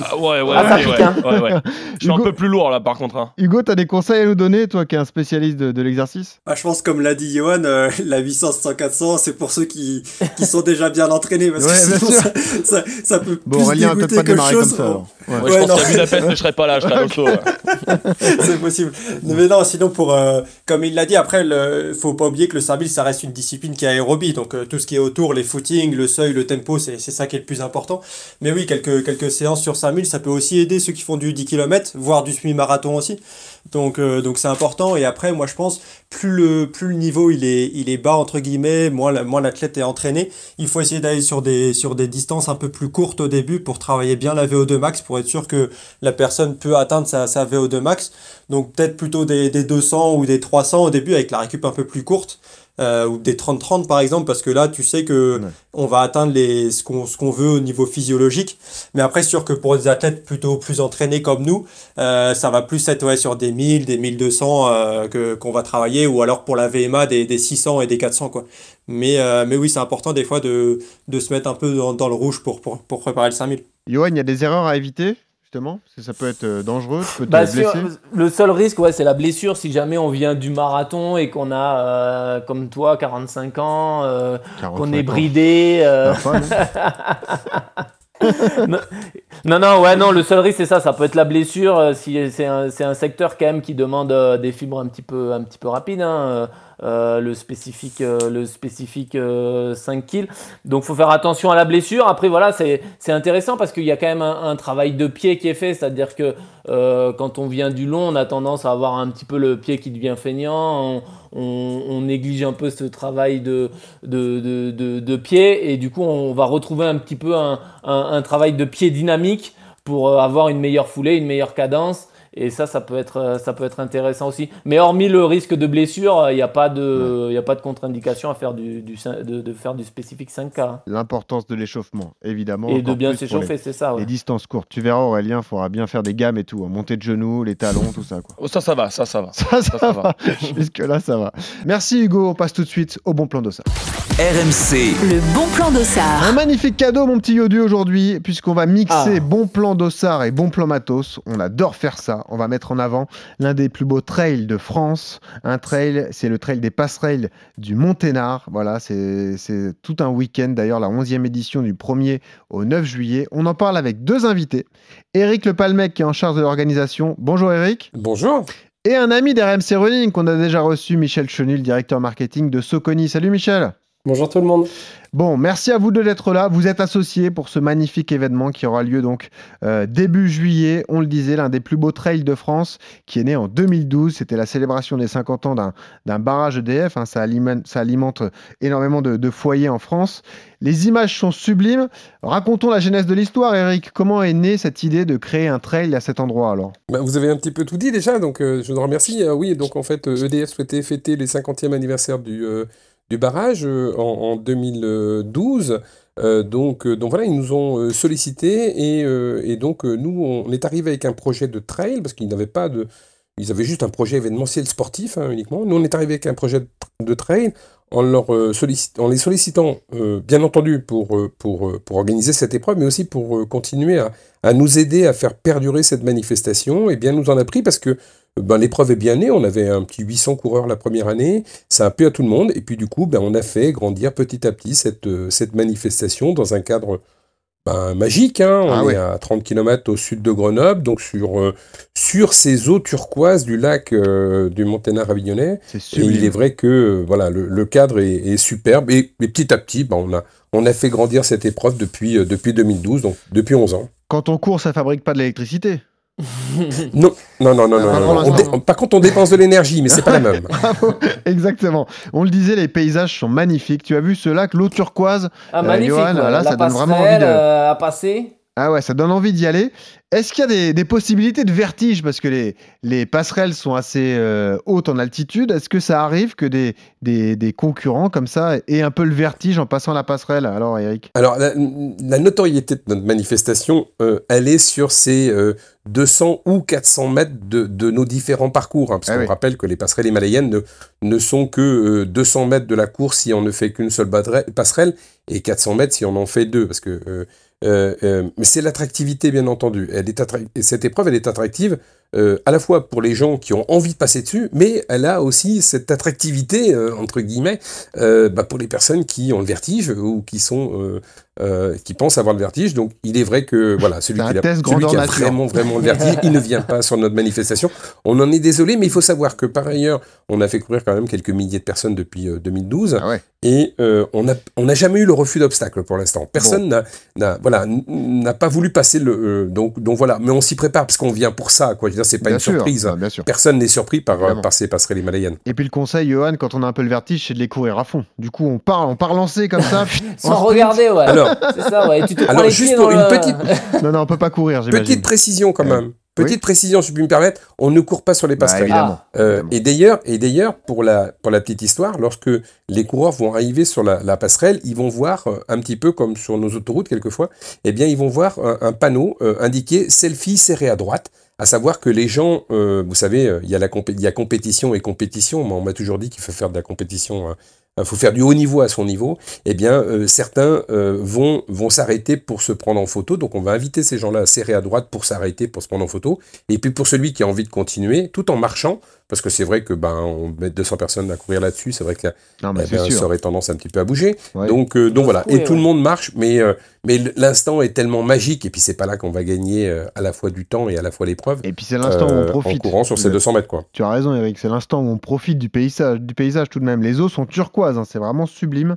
Ah, ouais, ouais, Ah, ouais, pique, ouais, hein. ouais, ouais. Je suis un peu plus lourd là par contre. hein. Hugo, tu as des conseils à nous donner, toi qui es un spécialiste de, de l'exercice? Ah, je pense, comme l'a dit Johan, euh, la 800, 100, 400, c'est pour ceux qui, qui sont déjà bien entraînés, parce que sinon, ça, ça, ça peut Bon, plus Aurélien, peut-être dégoûter pas que démarrer comme chose. ça. Ouais. Ouais, Ouais, je pense qu'à Budapest, je serais pas là, je serais à l'auto. ouais. *laughs* c'est possible. Mais non, sinon pour euh, comme il l'a dit après le faut pas oublier que le 5000 ça reste une discipline qui est aérobie donc euh, tout ce qui est autour les footings, le seuil, le tempo, c'est c'est ça qui est le plus important. Mais oui, quelques quelques séances sur 5000, ça peut aussi aider ceux qui font du 10 km, voire du semi-marathon aussi. Donc euh, donc c'est important et après moi je pense plus le plus le niveau il est il est bas entre guillemets, moins l'athlète est entraîné, il faut essayer d'aller sur des sur des distances un peu plus courtes au début pour travailler bien la VO2 max pour être sûr que la personne peut atteindre sa, sa VO2 max. Donc peut-être plutôt des, des 200 ou des 300 au début avec la récup un peu plus courte. Euh, ou des 30-30 par exemple parce que là tu sais que Ouais. on va atteindre les, ce qu'on ce qu'on veut au niveau physiologique. Mais après sûr que pour des athlètes plutôt plus entraînés comme nous euh, ça va plus être ouais, sur des 1000 des 1200 euh, que qu'on va travailler ou alors pour la VMA des, des 600 et des 400 quoi. Mais euh, mais oui c'est important des fois de, de se mettre un peu dans, dans le rouge pour, pour, pour préparer le 5000 Johan, il y a des erreurs à éviter, justement Parce que ça peut être euh, dangereux, tu peux te Bah, sur- blesser. le seul risque, ouais, c'est la blessure. Si jamais on vient du marathon et qu'on a, euh, comme toi, 45 ans, euh, 45 qu'on est bridé. euh, *laughs* Non, non, ouais, non, le seul risque, c'est ça, ça peut être la blessure. euh, si c'est un, un secteur quand même qui demande euh, des fibres un petit peu, un petit peu rapides, hein, euh, le spécifique, le spécifique euh, 5 kills. Donc, faut faire attention à la blessure. Après, voilà, c'est intéressant parce qu'il y a quand même un, travail de pied qui est fait, c'est-à-dire que quand on vient du long, on a tendance à avoir un petit peu le pied qui devient feignant. On, néglige un peu ce travail de, de, de, de, de pied et du coup, on va retrouver un petit peu un, un travail de pied dynamique pour euh, avoir une meilleure foulée, une meilleure cadence. Et ça, ça peut être, euh, ça peut être intéressant aussi. Mais hormis le risque de blessure, il n'y a pas de, il y a pas de contre-indication à faire du, du de, de faire du spécifique 5K. hein. L'importance de l'échauffement, évidemment. Et de bien s'échauffer, c'est ça. ouais. Les distances courtes. Tu verras, Aurélien, il faudra bien faire des gammes et tout. hein. Monter de genoux, les talons, tout ça. Quoi. Oh, ça, ça va, ça, ça va. Ça, ça, ça va. va. *laughs* Jusque-là, ça va. Merci Hugo. On passe tout de suite au bon plan d'Ossa. RMC, Le bon plan Un d'Ossard. magnifique cadeau, mon petit Yodu, aujourd'hui, puisqu'on va mixer Ah. bon plan d'Ossard et bon plan matos. On adore faire ça. On va mettre en avant l'un des plus beaux trails de France. Un trail, c'est le trail des passerelles du Monténard. Voilà, c'est tout un week-end. D'ailleurs, la 11e édition du 1er au 9 juillet. On en parle avec deux invités. Eric Le Palmec qui est en charge de l'organisation. Bonjour Eric. Bonjour. Et un ami d'RMC Running qu'on a déjà reçu, Michel Chenul, directeur marketing de Soconi. Salut Michel. Bonjour tout le monde. Bon, merci à vous deux d'être là. Vous êtes associés pour ce magnifique événement qui aura lieu donc euh, début juillet. On le disait, l'un des plus beaux trails de France qui est né en 2012. C'était la célébration des 50 ans d'un- d'un barrage EDF. hein. ça, alimente, ça alimente énormément de, de foyers en France. Les images sont sublimes. Racontons la genèse de l'histoire, Eric. Comment est née cette idée de créer un trail à cet endroit alors? Bah, vous avez un petit peu tout dit déjà, donc euh, je vous en remercie. Euh, oui, donc en fait, EDF souhaitait fêter les 50e anniversaire du, euh, du barrage euh, en, en 2012. Euh, donc, euh, donc voilà, ils nous ont sollicité et, et donc nous, on est arrivé avec un projet de trail parce qu'ils n'avaient pas de... Ils avaient juste un projet événementiel sportif hein, uniquement. Nous, on est arrivé avec un projet de, trail en, leur, sollicit- en les sollicitant, bien entendu, pour, pour, pour organiser cette épreuve, mais aussi pour continuer à, à nous aider à faire perdurer cette manifestation. Et bien, nous en a pris parce que ben, l'épreuve est bien née. On avait un petit 800 coureurs la première année. Ça a plu à tout le monde. Et puis, du coup, ben, on a fait grandir petit à petit cette, euh, cette manifestation dans un cadre ben, magique. hein. On Ah est ouais. à 30 km au sud de Grenoble, donc sur, euh, sur ces eaux turquoises du lac euh, du Monténard avignonnais. Et il est vrai que voilà, le, le cadre est, est superbe. Et, et petit à petit, ben, on, a, on a fait grandir cette épreuve depuis, euh, depuis 2012, donc depuis 11 ans. Quand on court, ça fabrique pas de l'électricité. Non, non, non, non, Ah, non, pas non, pour non. On l'instant. dé- Par contre, on dépense de l'énergie, mais c'est pas la même. *laughs* Bravo, exactement. On le disait, les paysages sont magnifiques. Tu as vu ce lac, l'eau turquoise Ah, Euh, magnifique. Johan, ouais. là, La ça donne vraiment envie de- euh, à passer. Ah ouais, ça donne envie d'y aller. Est-ce qu'il y a des, des possibilités de vertige? Parce que les, les passerelles sont assez euh, hautes en altitude. Est-ce que ça arrive que des, des, des concurrents comme ça aient un peu le vertige en passant la passerelle? Alors, Eric Alors, la, la notoriété de notre manifestation, euh, elle est sur ces euh, 200 ou 400 mètres de, de nos différents parcours. hein, parce Ah qu'on oui. rappelle que les passerelles himalayennes ne, ne sont que euh, 200 mètres de la course si on ne fait qu'une seule passerelle et 400 mètres si on en fait deux. Parce que, euh, euh, euh, mais c'est l'attractivité, bien entendu. Elle est cette épreuve, elle est attractive euh, à la fois pour les gens qui ont envie de passer dessus, mais elle a aussi cette attractivité, euh, entre guillemets, euh, bah, pour les personnes qui ont le vertige ou qui sont qui pensent avoir le vertige. Donc, il est vrai que voilà, celui, qui, a, celui qui a vraiment vraiment le vertige, il ne vient pas sur notre manifestation. On en est désolé, mais il faut savoir que par ailleurs, on a fait courir quand même quelques milliers de personnes depuis euh, 2012 Ah ouais. et on n'a on n'a jamais eu le refus d'obstacle pour l'instant. Personne n'a n'a voilà n'a pas voulu passer le donc donc voilà, mais on s'y prépare parce qu'on vient pour ça quoi. Je veux dire, c'est pas Bien une sûr, surprise. bien sûr. Personne n'est surpris par, euh, Évidemment. par ces passerelles himalayennes. Et puis le conseil, Johan, quand on a un peu le vertige, c'est de les courir à fond. Du coup, on part, on part lancé comme ça. *laughs* Sans regarder, ouais. Alors, *laughs* C'est ça, ouais. Et tu te alors juste pour une le- petite *laughs* Non, non, on peut pas courir, j'imagine. Petite précision quand Euh, même. Petite précision, si je puis me permettre, on ne court pas sur les Bah, passerelles. évidemment. Euh, évidemment. et d'ailleurs, et d'ailleurs, pour la pour la petite histoire, lorsque les coureurs vont arriver sur la, la passerelle, ils vont voir euh, un petit peu comme sur nos autoroutes quelquefois, eh bien, ils vont voir un, un panneau euh, indiqué selfie serré à droite. À savoir que les gens, euh, vous savez, euh, il y a la il y a compétition et compétition. mais on m'a toujours dit qu'il faut faire de la compétition. Il faut faire du haut niveau à son niveau. Eh bien, euh, certains euh, vont vont s'arrêter pour se prendre en photo. Donc, on va inviter ces gens-là à serrer à droite pour s'arrêter, pour se prendre en photo. Et puis pour celui qui a envie de continuer, tout en marchant, parce que c'est vrai que ben on met 200 personnes à courir là-dessus, c'est vrai que Non, mais eh c'est ben, ça aurait tendance un petit peu à bouger. Ouais. Donc euh, donc voilà, et tout ouais. le monde marche, mais euh, mais l'instant est tellement magique et puis c'est pas là qu'on va gagner euh, à la fois du temps et à la fois l'épreuve. Et puis c'est l'instant où on euh, en profite. courant sur ces de- 200 mètres quoi. Tu as raison, Eric. C'est l'instant où on profite du paysage, du paysage tout de même. Les eaux sont turquoises, hein, c'est vraiment sublime.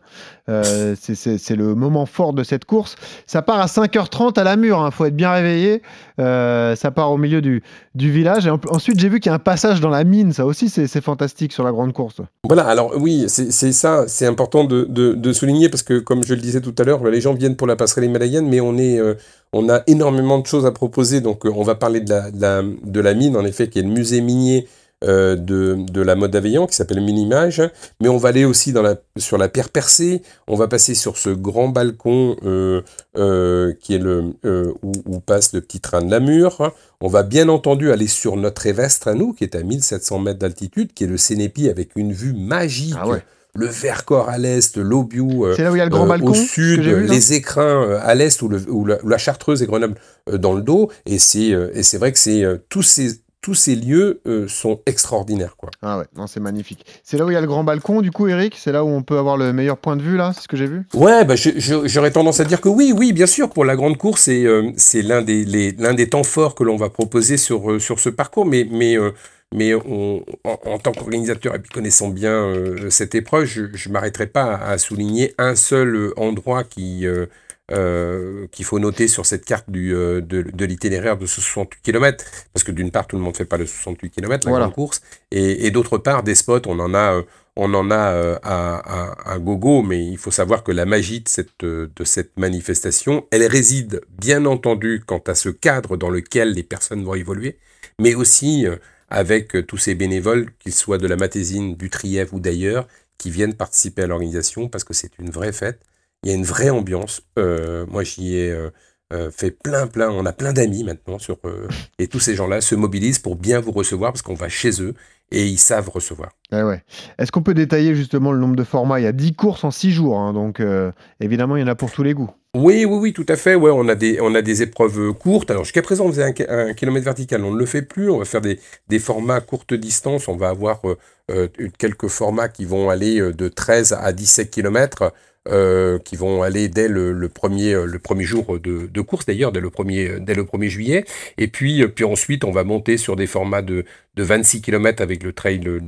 Euh, c'est- le moment fort de cette course. Ça part à 5h30 à la mur. Il faut être bien réveillé. Euh, ça part au milieu du, village. Ensuite, j'ai vu qu'il y a un passage dans la mine. Ça aussi, c'est fantastique sur la grande course. Voilà, alors oui, c'est ça, c'est important de, souligner parce que comme je le disais tout à l'heure, les gens viennent pour la passerelle himalayenne, mais on euh, a énormément de choses à proposer. Donc on va parler de la, la, mine, en effet, qui est le musée minier de, de la mode d'Aveillan, qui s'appelle Minimage, mais on va aller aussi dans la, sur la pierre percée, on va passer sur ce grand balcon euh, euh, qui est le, euh, où, où passe le petit train de la mur. On va bien entendu aller sur notre évestre à nous, qui est à 1700 mètres d'altitude, qui est le Cénépi avec une vue magique. Ah ouais. Le Vercors à l'est, l'Aubiou euh, le euh, au sud, vu, les écrins euh, à l'est, ou, le- ou la, ou la Chartreuse et Grenoble euh, dans le dos. Et c'est euh, et c'est vrai que c'est euh, tous ces tous ces lieux euh, sont extraordinaires. Quoi. Ah ouais, non, c'est magnifique. C'est là où il y a le grand balcon, du coup, Eric? C'est là où on peut avoir le meilleur point de vue, là? C'est ce que j'ai vu? Ouais, bah, j'aurais tendance à dire que oui, oui, bien sûr, pour la grande course, c'est euh, c'est l'un des, les- des temps forts que l'on va proposer sur, euh, sur ce parcours, mais, mais, mais on, en, en tant qu'organisateur et puis connaissant bien cette épreuve, je ne m'arrêterai pas à, à souligner un seul endroit qui, euh, qu'il faut noter sur cette carte du, euh, de, de l'itinéraire de ce 68 km, parce que d'une part, tout le monde ne fait pas le 68 km, la Voilà. grande course, et, et d'autre part, des spots, on en a... euh, on en a euh, à, à, à gogo, mais il faut savoir que la magie de cette, de cette manifestation, elle réside bien entendu quant à ce cadre dans lequel les personnes vont évoluer, mais aussi euh, avec euh, tous ces bénévoles, qu'ils soient de la Matésine, du Trièvre ou d'ailleurs, qui viennent participer à l'organisation parce que c'est une vraie fête. Il y a une vraie ambiance. Euh, moi, j'y ai euh, euh, fait plein, plein. On a plein d'amis maintenant sur et tous ces gens-là se mobilisent pour bien vous recevoir parce qu'on va chez eux et ils savent recevoir. Eh ouais. Est-ce qu'on peut détailler justement le nombre de formats? Il y a 10 courses en 6 jours, hein, donc euh, évidemment, il y en a pour tous les goûts. Oui, oui, oui, tout à fait. Ouais, on a des, on a des épreuves courtes. Alors jusqu'à présent, on faisait un, ki- un kilomètre vertical. On ne le fait plus. On va faire des, des formats courte distance. On va avoir euh, euh, quelques formats qui vont aller de 13 à 17 kilomètres, euh, qui vont aller dès le, premier, euh, le premier jour de, de course, d'ailleurs, dès le premier, dès le 1er juillet. Et puis, euh, puis ensuite, on va monter sur des formats de, de 26 km avec le trail de,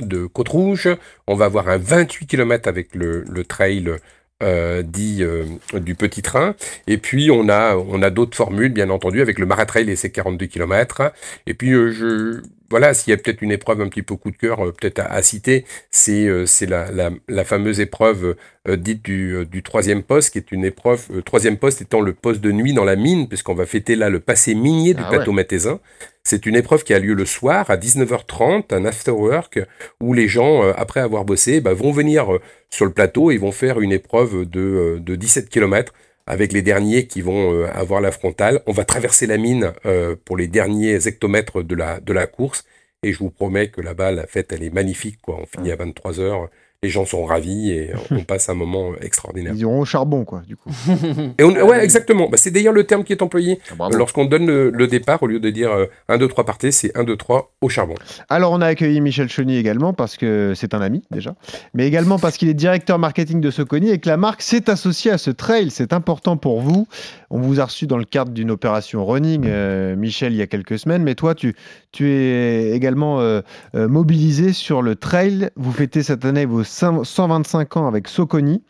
de Côte-Rouge. On va avoir un 28 km avec le, le trail euh, dit euh, du petit train. Et puis on a on a d'autres formules, bien entendu, avec le Maratrail et ses 42 km. Et puis euh, je voilà, s'il y a peut-être une épreuve un petit peu coup de cœur, euh, peut-être à, à citer, c'est euh, c'est la, la, la fameuse épreuve euh, dite du, du troisième poste, qui est une épreuve, euh, troisième poste étant le poste de nuit dans la mine, puisqu'on va fêter là le passé minier du Ah plateau ouais. matézin. C'est une épreuve qui a lieu le soir à 19h30, un after work, où les gens, euh, après avoir bossé, bah, vont venir euh, sur le plateau et vont faire une épreuve de, euh, de 17 km avec les derniers qui vont euh, avoir la frontale. On va traverser la mine euh, pour les derniers hectomètres de la, de la course. Et je vous promets que là-bas, la fête, elle est magnifique. Quoi. On finit à 23h, les gens sont ravis et on passe un moment extraordinaire. Ils iront au charbon, quoi, du coup. *laughs* Et on- ouais, exactement. Bah, c'est d'ailleurs le terme qui est employé. Ah. Lorsqu'on donne le, le départ, au lieu de dire euh, 1, 2, 3 partez, c'est 1, 2, 3 au charbon. Alors, on a accueilli Michel Cheny également parce que c'est un ami déjà, mais également parce qu'il est directeur marketing de Soconi et que la marque s'est associée à ce trail. C'est important pour vous. On vous a reçu dans le cadre d'une opération running, euh, Michel, il y a quelques semaines, mais toi, tu, tu es également euh, euh, mobilisé sur le trail. Vous fêtez cette année vos cin- 125 ans avec Soconi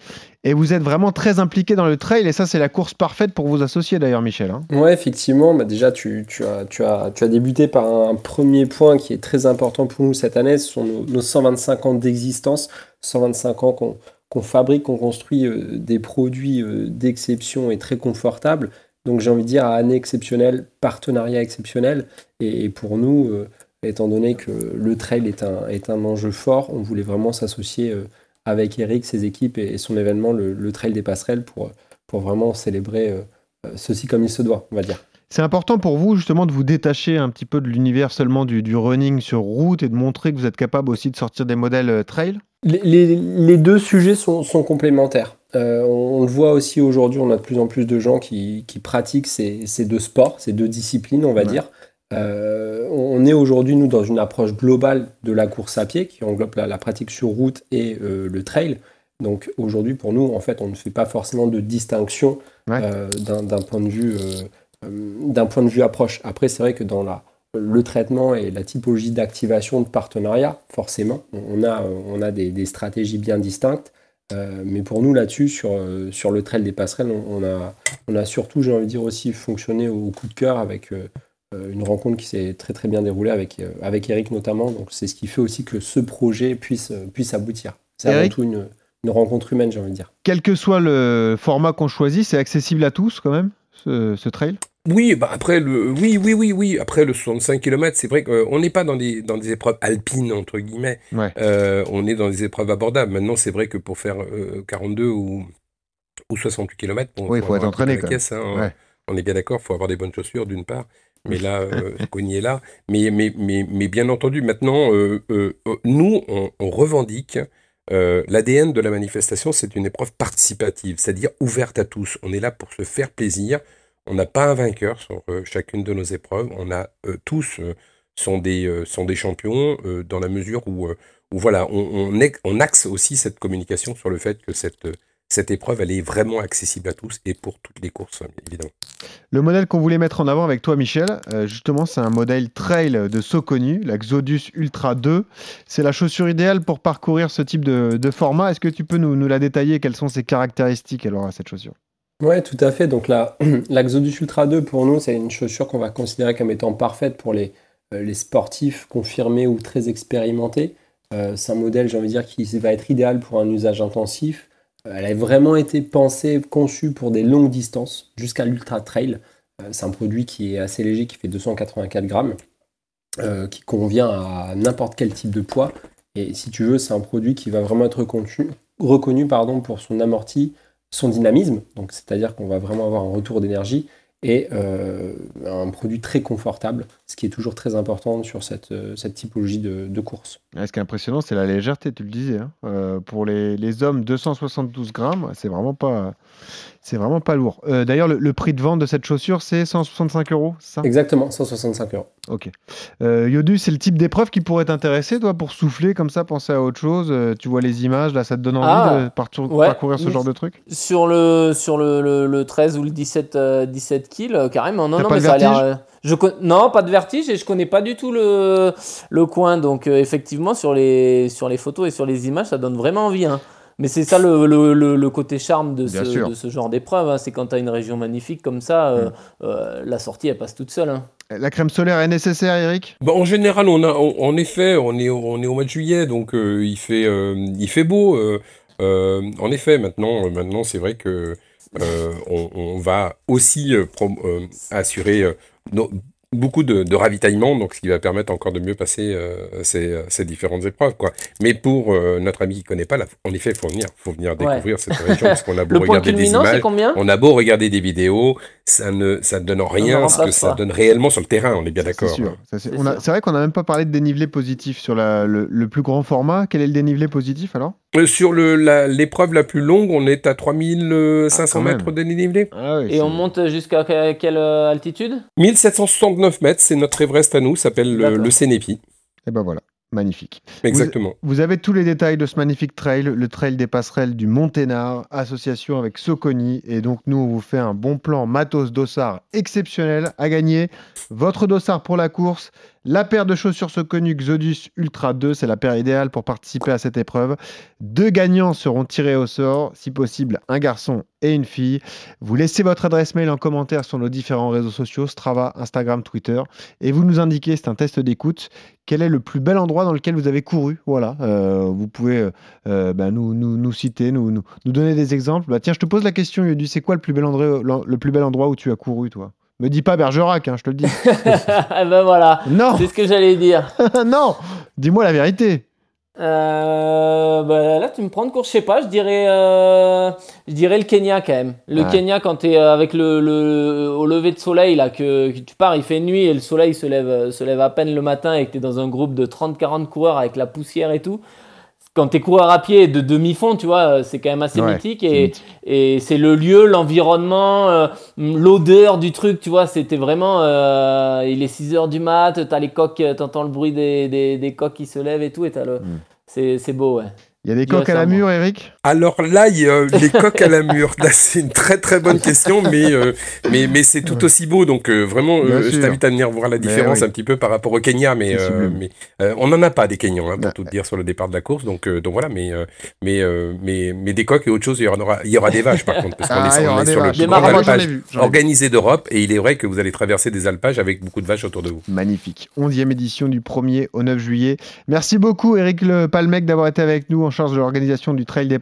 et vous êtes vraiment très impliqué dans le trail et ça, c'est la course parfaite pour vous associer d'ailleurs, Michel. hein. Ouais, effectivement, bah déjà tu, tu as, tu, as, tu as débuté par un premier point qui est très important pour nous cette année, ce sont nos, nos 125 ans d'existence, 125 ans qu'on qu'on fabrique, qu'on construit euh, des produits euh, d'exception et très confortables. Donc j'ai envie de dire à année exceptionnelle, partenariat exceptionnel. Et, pour nous, euh, étant donné que le trail est un, enjeu fort, on voulait vraiment s'associer avec Eric, ses équipes et, son événement, le, Trail des Passerelles, pour, vraiment célébrer ceci comme il se doit, on va dire. C'est important pour vous justement de vous détacher un petit peu de l'univers seulement du, du running sur route et de montrer que vous êtes capable aussi de sortir des modèles trail? Les, les- les deux sujets sont, sont complémentaires. Euh, on, on le voit aussi aujourd'hui, on a de plus en plus de gens qui, qui pratiquent ces, ces deux sports, ces deux disciplines, on va Ouais. dire. Euh, on est aujourd'hui, nous, dans une approche globale de la course à pied qui englobe la, la pratique sur route et euh, le trail. Donc aujourd'hui, pour nous, en fait, on ne fait pas forcément de distinction Ouais. d'un point de vue d'un point de vue approche. Après, c'est vrai que dans la, le traitement et la typologie d'activation de partenariat, forcément, on a, on a des, des stratégies bien distinctes. Euh, mais pour nous, là-dessus, sur, euh, sur le trail des passerelles, on, on a, on a surtout, j'ai envie de dire aussi, fonctionné au coup de cœur avec euh, une rencontre qui s'est très très bien déroulée avec, avec Eric notamment. Donc c'est ce qui fait aussi que ce projet puisse, puisse aboutir. C'est avant tout une, une rencontre humaine, j'ai envie de dire. Quel que soit le format qu'on choisit, c'est accessible à tous quand même, ce, ce trail? Oui, bah après le, oui, oui, oui, oui. Après le 65 km, c'est vrai qu'on n'est pas dans des, dans des épreuves alpines, entre guillemets. Ouais. Euh, on est dans des épreuves abordables. Maintenant, c'est vrai que pour faire euh, 42 ou, ou 68 km, bon, Oui, faut être un peu entraîné, la quand caisse, hein. Ouais. On est bien d'accord, il faut avoir des bonnes chaussures, d'une part. Mais là, euh, *laughs* Cogny est là. Mais, mais, mais, mais bien entendu, maintenant, euh, euh, euh, nous, on, on revendique euh, l'ADN de la manifestation, c'est une épreuve participative, c'est-à-dire ouverte à tous. On est là pour se faire plaisir. On n'a pas un vainqueur sur euh, chacune de nos épreuves. On a euh, tous euh, sont des, champions dans la mesure où, on, axe aussi cette communication sur le fait que cette, épreuve, elle est vraiment accessible à tous et pour toutes les courses, évidemment. Le modèle qu'on voulait mettre en avant avec toi, Michel, justement, c'est un modèle trail de Soconu, la Xodus Ultra 2. C'est la chaussure idéale pour parcourir ce type de, de format. Est-ce que tu peux nous, nous la détailler? Quelles sont ses caractéristiques alors à cette chaussure? Ouais, tout à fait. Donc la, Xodus Ultra 2, pour nous, c'est une chaussure qu'on va considérer comme étant parfaite pour les, euh, sportifs confirmés ou très expérimentés. Euh, c'est un modèle, j'ai envie de dire, qui va être idéal pour un usage intensif. Euh, elle a vraiment été pensée, conçue pour des longues distances, jusqu'à l'Ultra Trail. C'est un produit qui est assez léger, qui fait 284 grammes, qui convient à n'importe quel type de poids. Et si tu veux, c'est un produit qui va vraiment être reconnu, reconnu pour son amorti, son dynamisme, donc c'est-à-dire qu'on va vraiment avoir un retour d'énergie et euh, un produit très confortable, ce qui est toujours très important sur cette, euh, cette typologie de, course. Ce qui est impressionnant, c'est la légèreté, tu le disais. hein. Euh, pour les, les hommes, 272 grammes, c'est vraiment pas, c'est vraiment pas lourd. Euh, D'ailleurs, le, le prix de vente de cette chaussure, c'est 165 euros, c'est ça? Exactement, 165 euros. Ok. Euh, Yodu, c'est le type d'épreuve qui pourrait t'intéresser, toi, pour souffler comme ça, penser à autre chose? Euh, tu vois les images, là, ça te donne envie Ah, de partour- ouais. parcourir ce genre de truc? Sur le, sur le, le, le 13 ou le 17, euh, 17 kills, carrément. Non, non, pas mais ça a l'air. je con- Non, pas de vertige et je connais pas du tout le, le coin. Donc, effectivement, sur les, sur les photos et sur les images, ça donne vraiment envie. hein. Mais c'est ça le, le, le, le côté charme de ce, de ce genre d'épreuve. hein. C'est quand tu as une région magnifique comme ça, euh, Mm. euh, la sortie, elle passe toute seule. hein. La crème solaire est nécessaire, Eric? Bah, en général, on a, on- en effet, on est, au- on est au mois de juillet, donc euh, il, fait, euh, il fait beau. euh, euh, en effet, maintenant, maintenant c'est vrai que euh, on, on va aussi euh, euh, assurer euh, no- beaucoup de, ravitaillement, donc ce qui va permettre encore de mieux passer euh, euh, ces, différentes épreuves. Mais pour euh, notre ami qui ne connaît pas, là, en effet, il faut venir, faut venir découvrir ouais. cette région, parce qu'on a beau Le regarder des images, on a beau regarder des vidéos, ça ne, ça ne donne rien ce que ça donne réellement sur le terrain, on est bien d'accord. C'est vrai qu'on n'a même pas parlé de dénivelé positif sur le, plus grand format. Quel est le dénivelé positif alors? Sur l'épreuve la, plus longue, on est à 3500 ah, mètres de dénivelé. Ah Et on monte jusqu'à quelle altitude? 1760 39 mètres, c'est notre Everest à nous, s'appelle le, le Et eh ben voilà. Magnifique. Exactement. Vous, avez tous les détails de ce magnifique trail, le trail des passerelles du Monténard, association avec Soconi. Et donc, nous, on vous fait un bon plan matos dossard exceptionnel à gagner. Votre dossard pour la course la paire de chaussures Soconi Xodus Ultra 2, c'est la paire idéale pour participer à cette épreuve. Deux gagnants seront tirés au sort, si possible, un garçon et une fille. Vous laissez votre adresse mail en commentaire sur nos différents réseaux sociaux, Strava, Instagram, Twitter, et vous nous indiquez, c'est un test d'écoute, quel est le plus bel endroit dans lequel vous avez couru. Voilà, euh, vous pouvez euh, euh, bah, nous, nous, citer, nous, nous, nous donner des exemples. Bah, tiens, je te pose la question, Yodu, c'est quoi le plus, bel endroit, le plus bel endroit où tu as couru, toi? Me dis pas Bergerac, hein, je te le dis. Eh *laughs* ben voilà, non, c'est ce que j'allais dire. *laughs* non, dis-moi la vérité. Euh, bah là, tu me prends de court, je sais pas, je dirais, euh, je dirais le Kenya quand même. Le Ouais. Kenya, quand tu es avec le, le, au lever de soleil, là, que, que tu pars, il fait nuit et le soleil se lève, euh, se lève à peine le matin et que tu es dans un groupe de 30-40 coureurs avec la poussière et tout. Quand tu es coureur à pied de demi-fond, tu vois, euh, c'est quand même assez Ouais, mythique et, c'est le lieu, l'environnement, euh, l'odeur du truc, tu vois, c'était vraiment. euh, il est 6 heures du mat, t'as les coques, t'entends le bruit des, des, des coques qui se lèvent et tout, et t'as le. Mm. C'est c'est beau, ouais. Il y a des coques à la mur, Eric? Alors là, il y a les *laughs* coques à la mur. Là, c'est une très très bonne question, mais, euh, mais, mais c'est tout aussi beau. Donc euh, vraiment, euh, je t'invite à venir voir la différence oui. un petit peu par rapport au Kenya. Mais, euh, euh, on n'en a pas des Kenyans, hein, pour Bah, tout te dire, sur le départ de la course. Donc, euh, donc voilà, mais, euh, mais, euh, mais, mais des coques et autre chose, il y aura, il y aura des vaches par contre. Parce qu'on Ah, est, il y on est sur le vaches. plus Des grand alpage organisé d'Europe. Et il est vrai que vous allez traverser des alpages avec beaucoup de vaches autour de vous. Magnifique. 11e édition du 1er au 9 juillet. Merci beaucoup, Eric Le Palmec, d'avoir été avec nous en charge de l'organisation du Trail des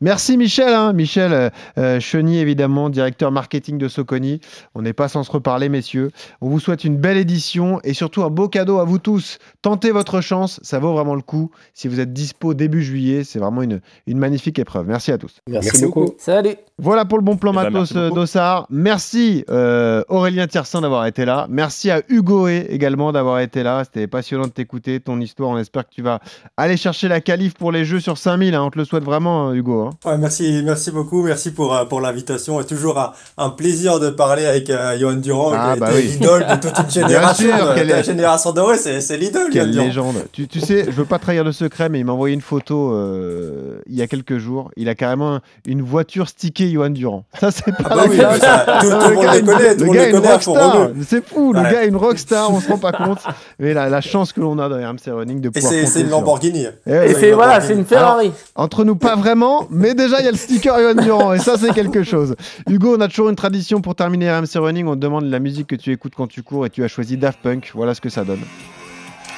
Merci, Michel. hein. Michel euh, euh, Cheny, évidemment, directeur marketing de Soconi. On n'est pas sans se reparler, messieurs. On vous souhaite une belle édition et surtout un beau cadeau à vous tous. Tentez votre chance, ça vaut vraiment le coup. Si vous êtes dispo début juillet, c'est vraiment une, une magnifique épreuve. Merci à tous. Merci, Merci beaucoup. beaucoup. Salut! Voilà pour le bon plan Eh ben, matos beaucoup. d'Ossard. Merci euh, Aurélien Tiersin d'avoir été là. Merci à Hugo également d'avoir été là. C'était passionnant de t'écouter, ton histoire. On espère que tu vas aller chercher la qualif pour les jeux sur 5000, hein, on te le souhaite vraiment, Hugo. hein. Ouais, merci, merci beaucoup, merci pour, euh, pour l'invitation. C'est toujours un, un plaisir de parler avec euh, Johan Durand, Ah, qui bah oui. l'idole de toute une *laughs* génération. sûr, de- quelle de la est- génération dorée, c'est c'est l'idole, Johan Quelle Durand. légende. Tu, tu sais, je veux pas trahir de secret, mais il m'a envoyé une photo euh, il y a quelques jours. Il a carrément une voiture stickée Johan Durand. Ça, c'est pas bah oui, la mais ça, tout- tout le monde gars, les une- connaît, tout le monde gars, les une rockstar. C'est fou, le gars, une rockstar, on se rend pas compte. Mais la, la chance que l'on a dans RMC Running de Et pouvoir. c'est compter c'est une Lamborghini. Eh. Et c'est voilà, c'est une Ferrari. Entre nous, pas vraiment, mais déjà, il y a le sticker Johan Durand, et ça, c'est quelque chose. Hugo, on a toujours une tradition pour terminer RMC Running. On te demande la musique que tu écoutes quand tu cours, et tu as choisi Daft Punk. Voilà ce que ça donne.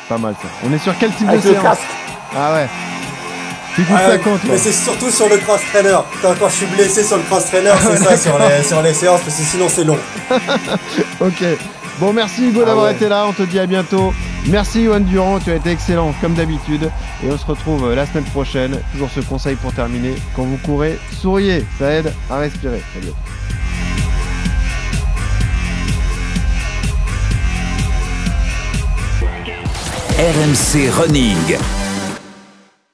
Pas mal, ça. On est sur quel type Avec de le séance casque. Ah ouais. Tu écoutes ça quand, toi mais c'est surtout sur le cross trainer. Quand, quand je suis blessé sur le cross trainer, c'est ça sur les, sur les séances, parce que sinon c'est long. *laughs* Ok. Bon, merci Hugo Ah d'avoir ouais. été là. On te dit à bientôt. Merci Johan Durand, tu as été excellent comme d'habitude. Et on se retrouve euh, la semaine prochaine. Toujours ce conseil pour terminer. Quand vous courez, souriez. Ça aide à respirer. Salut. RMC Running.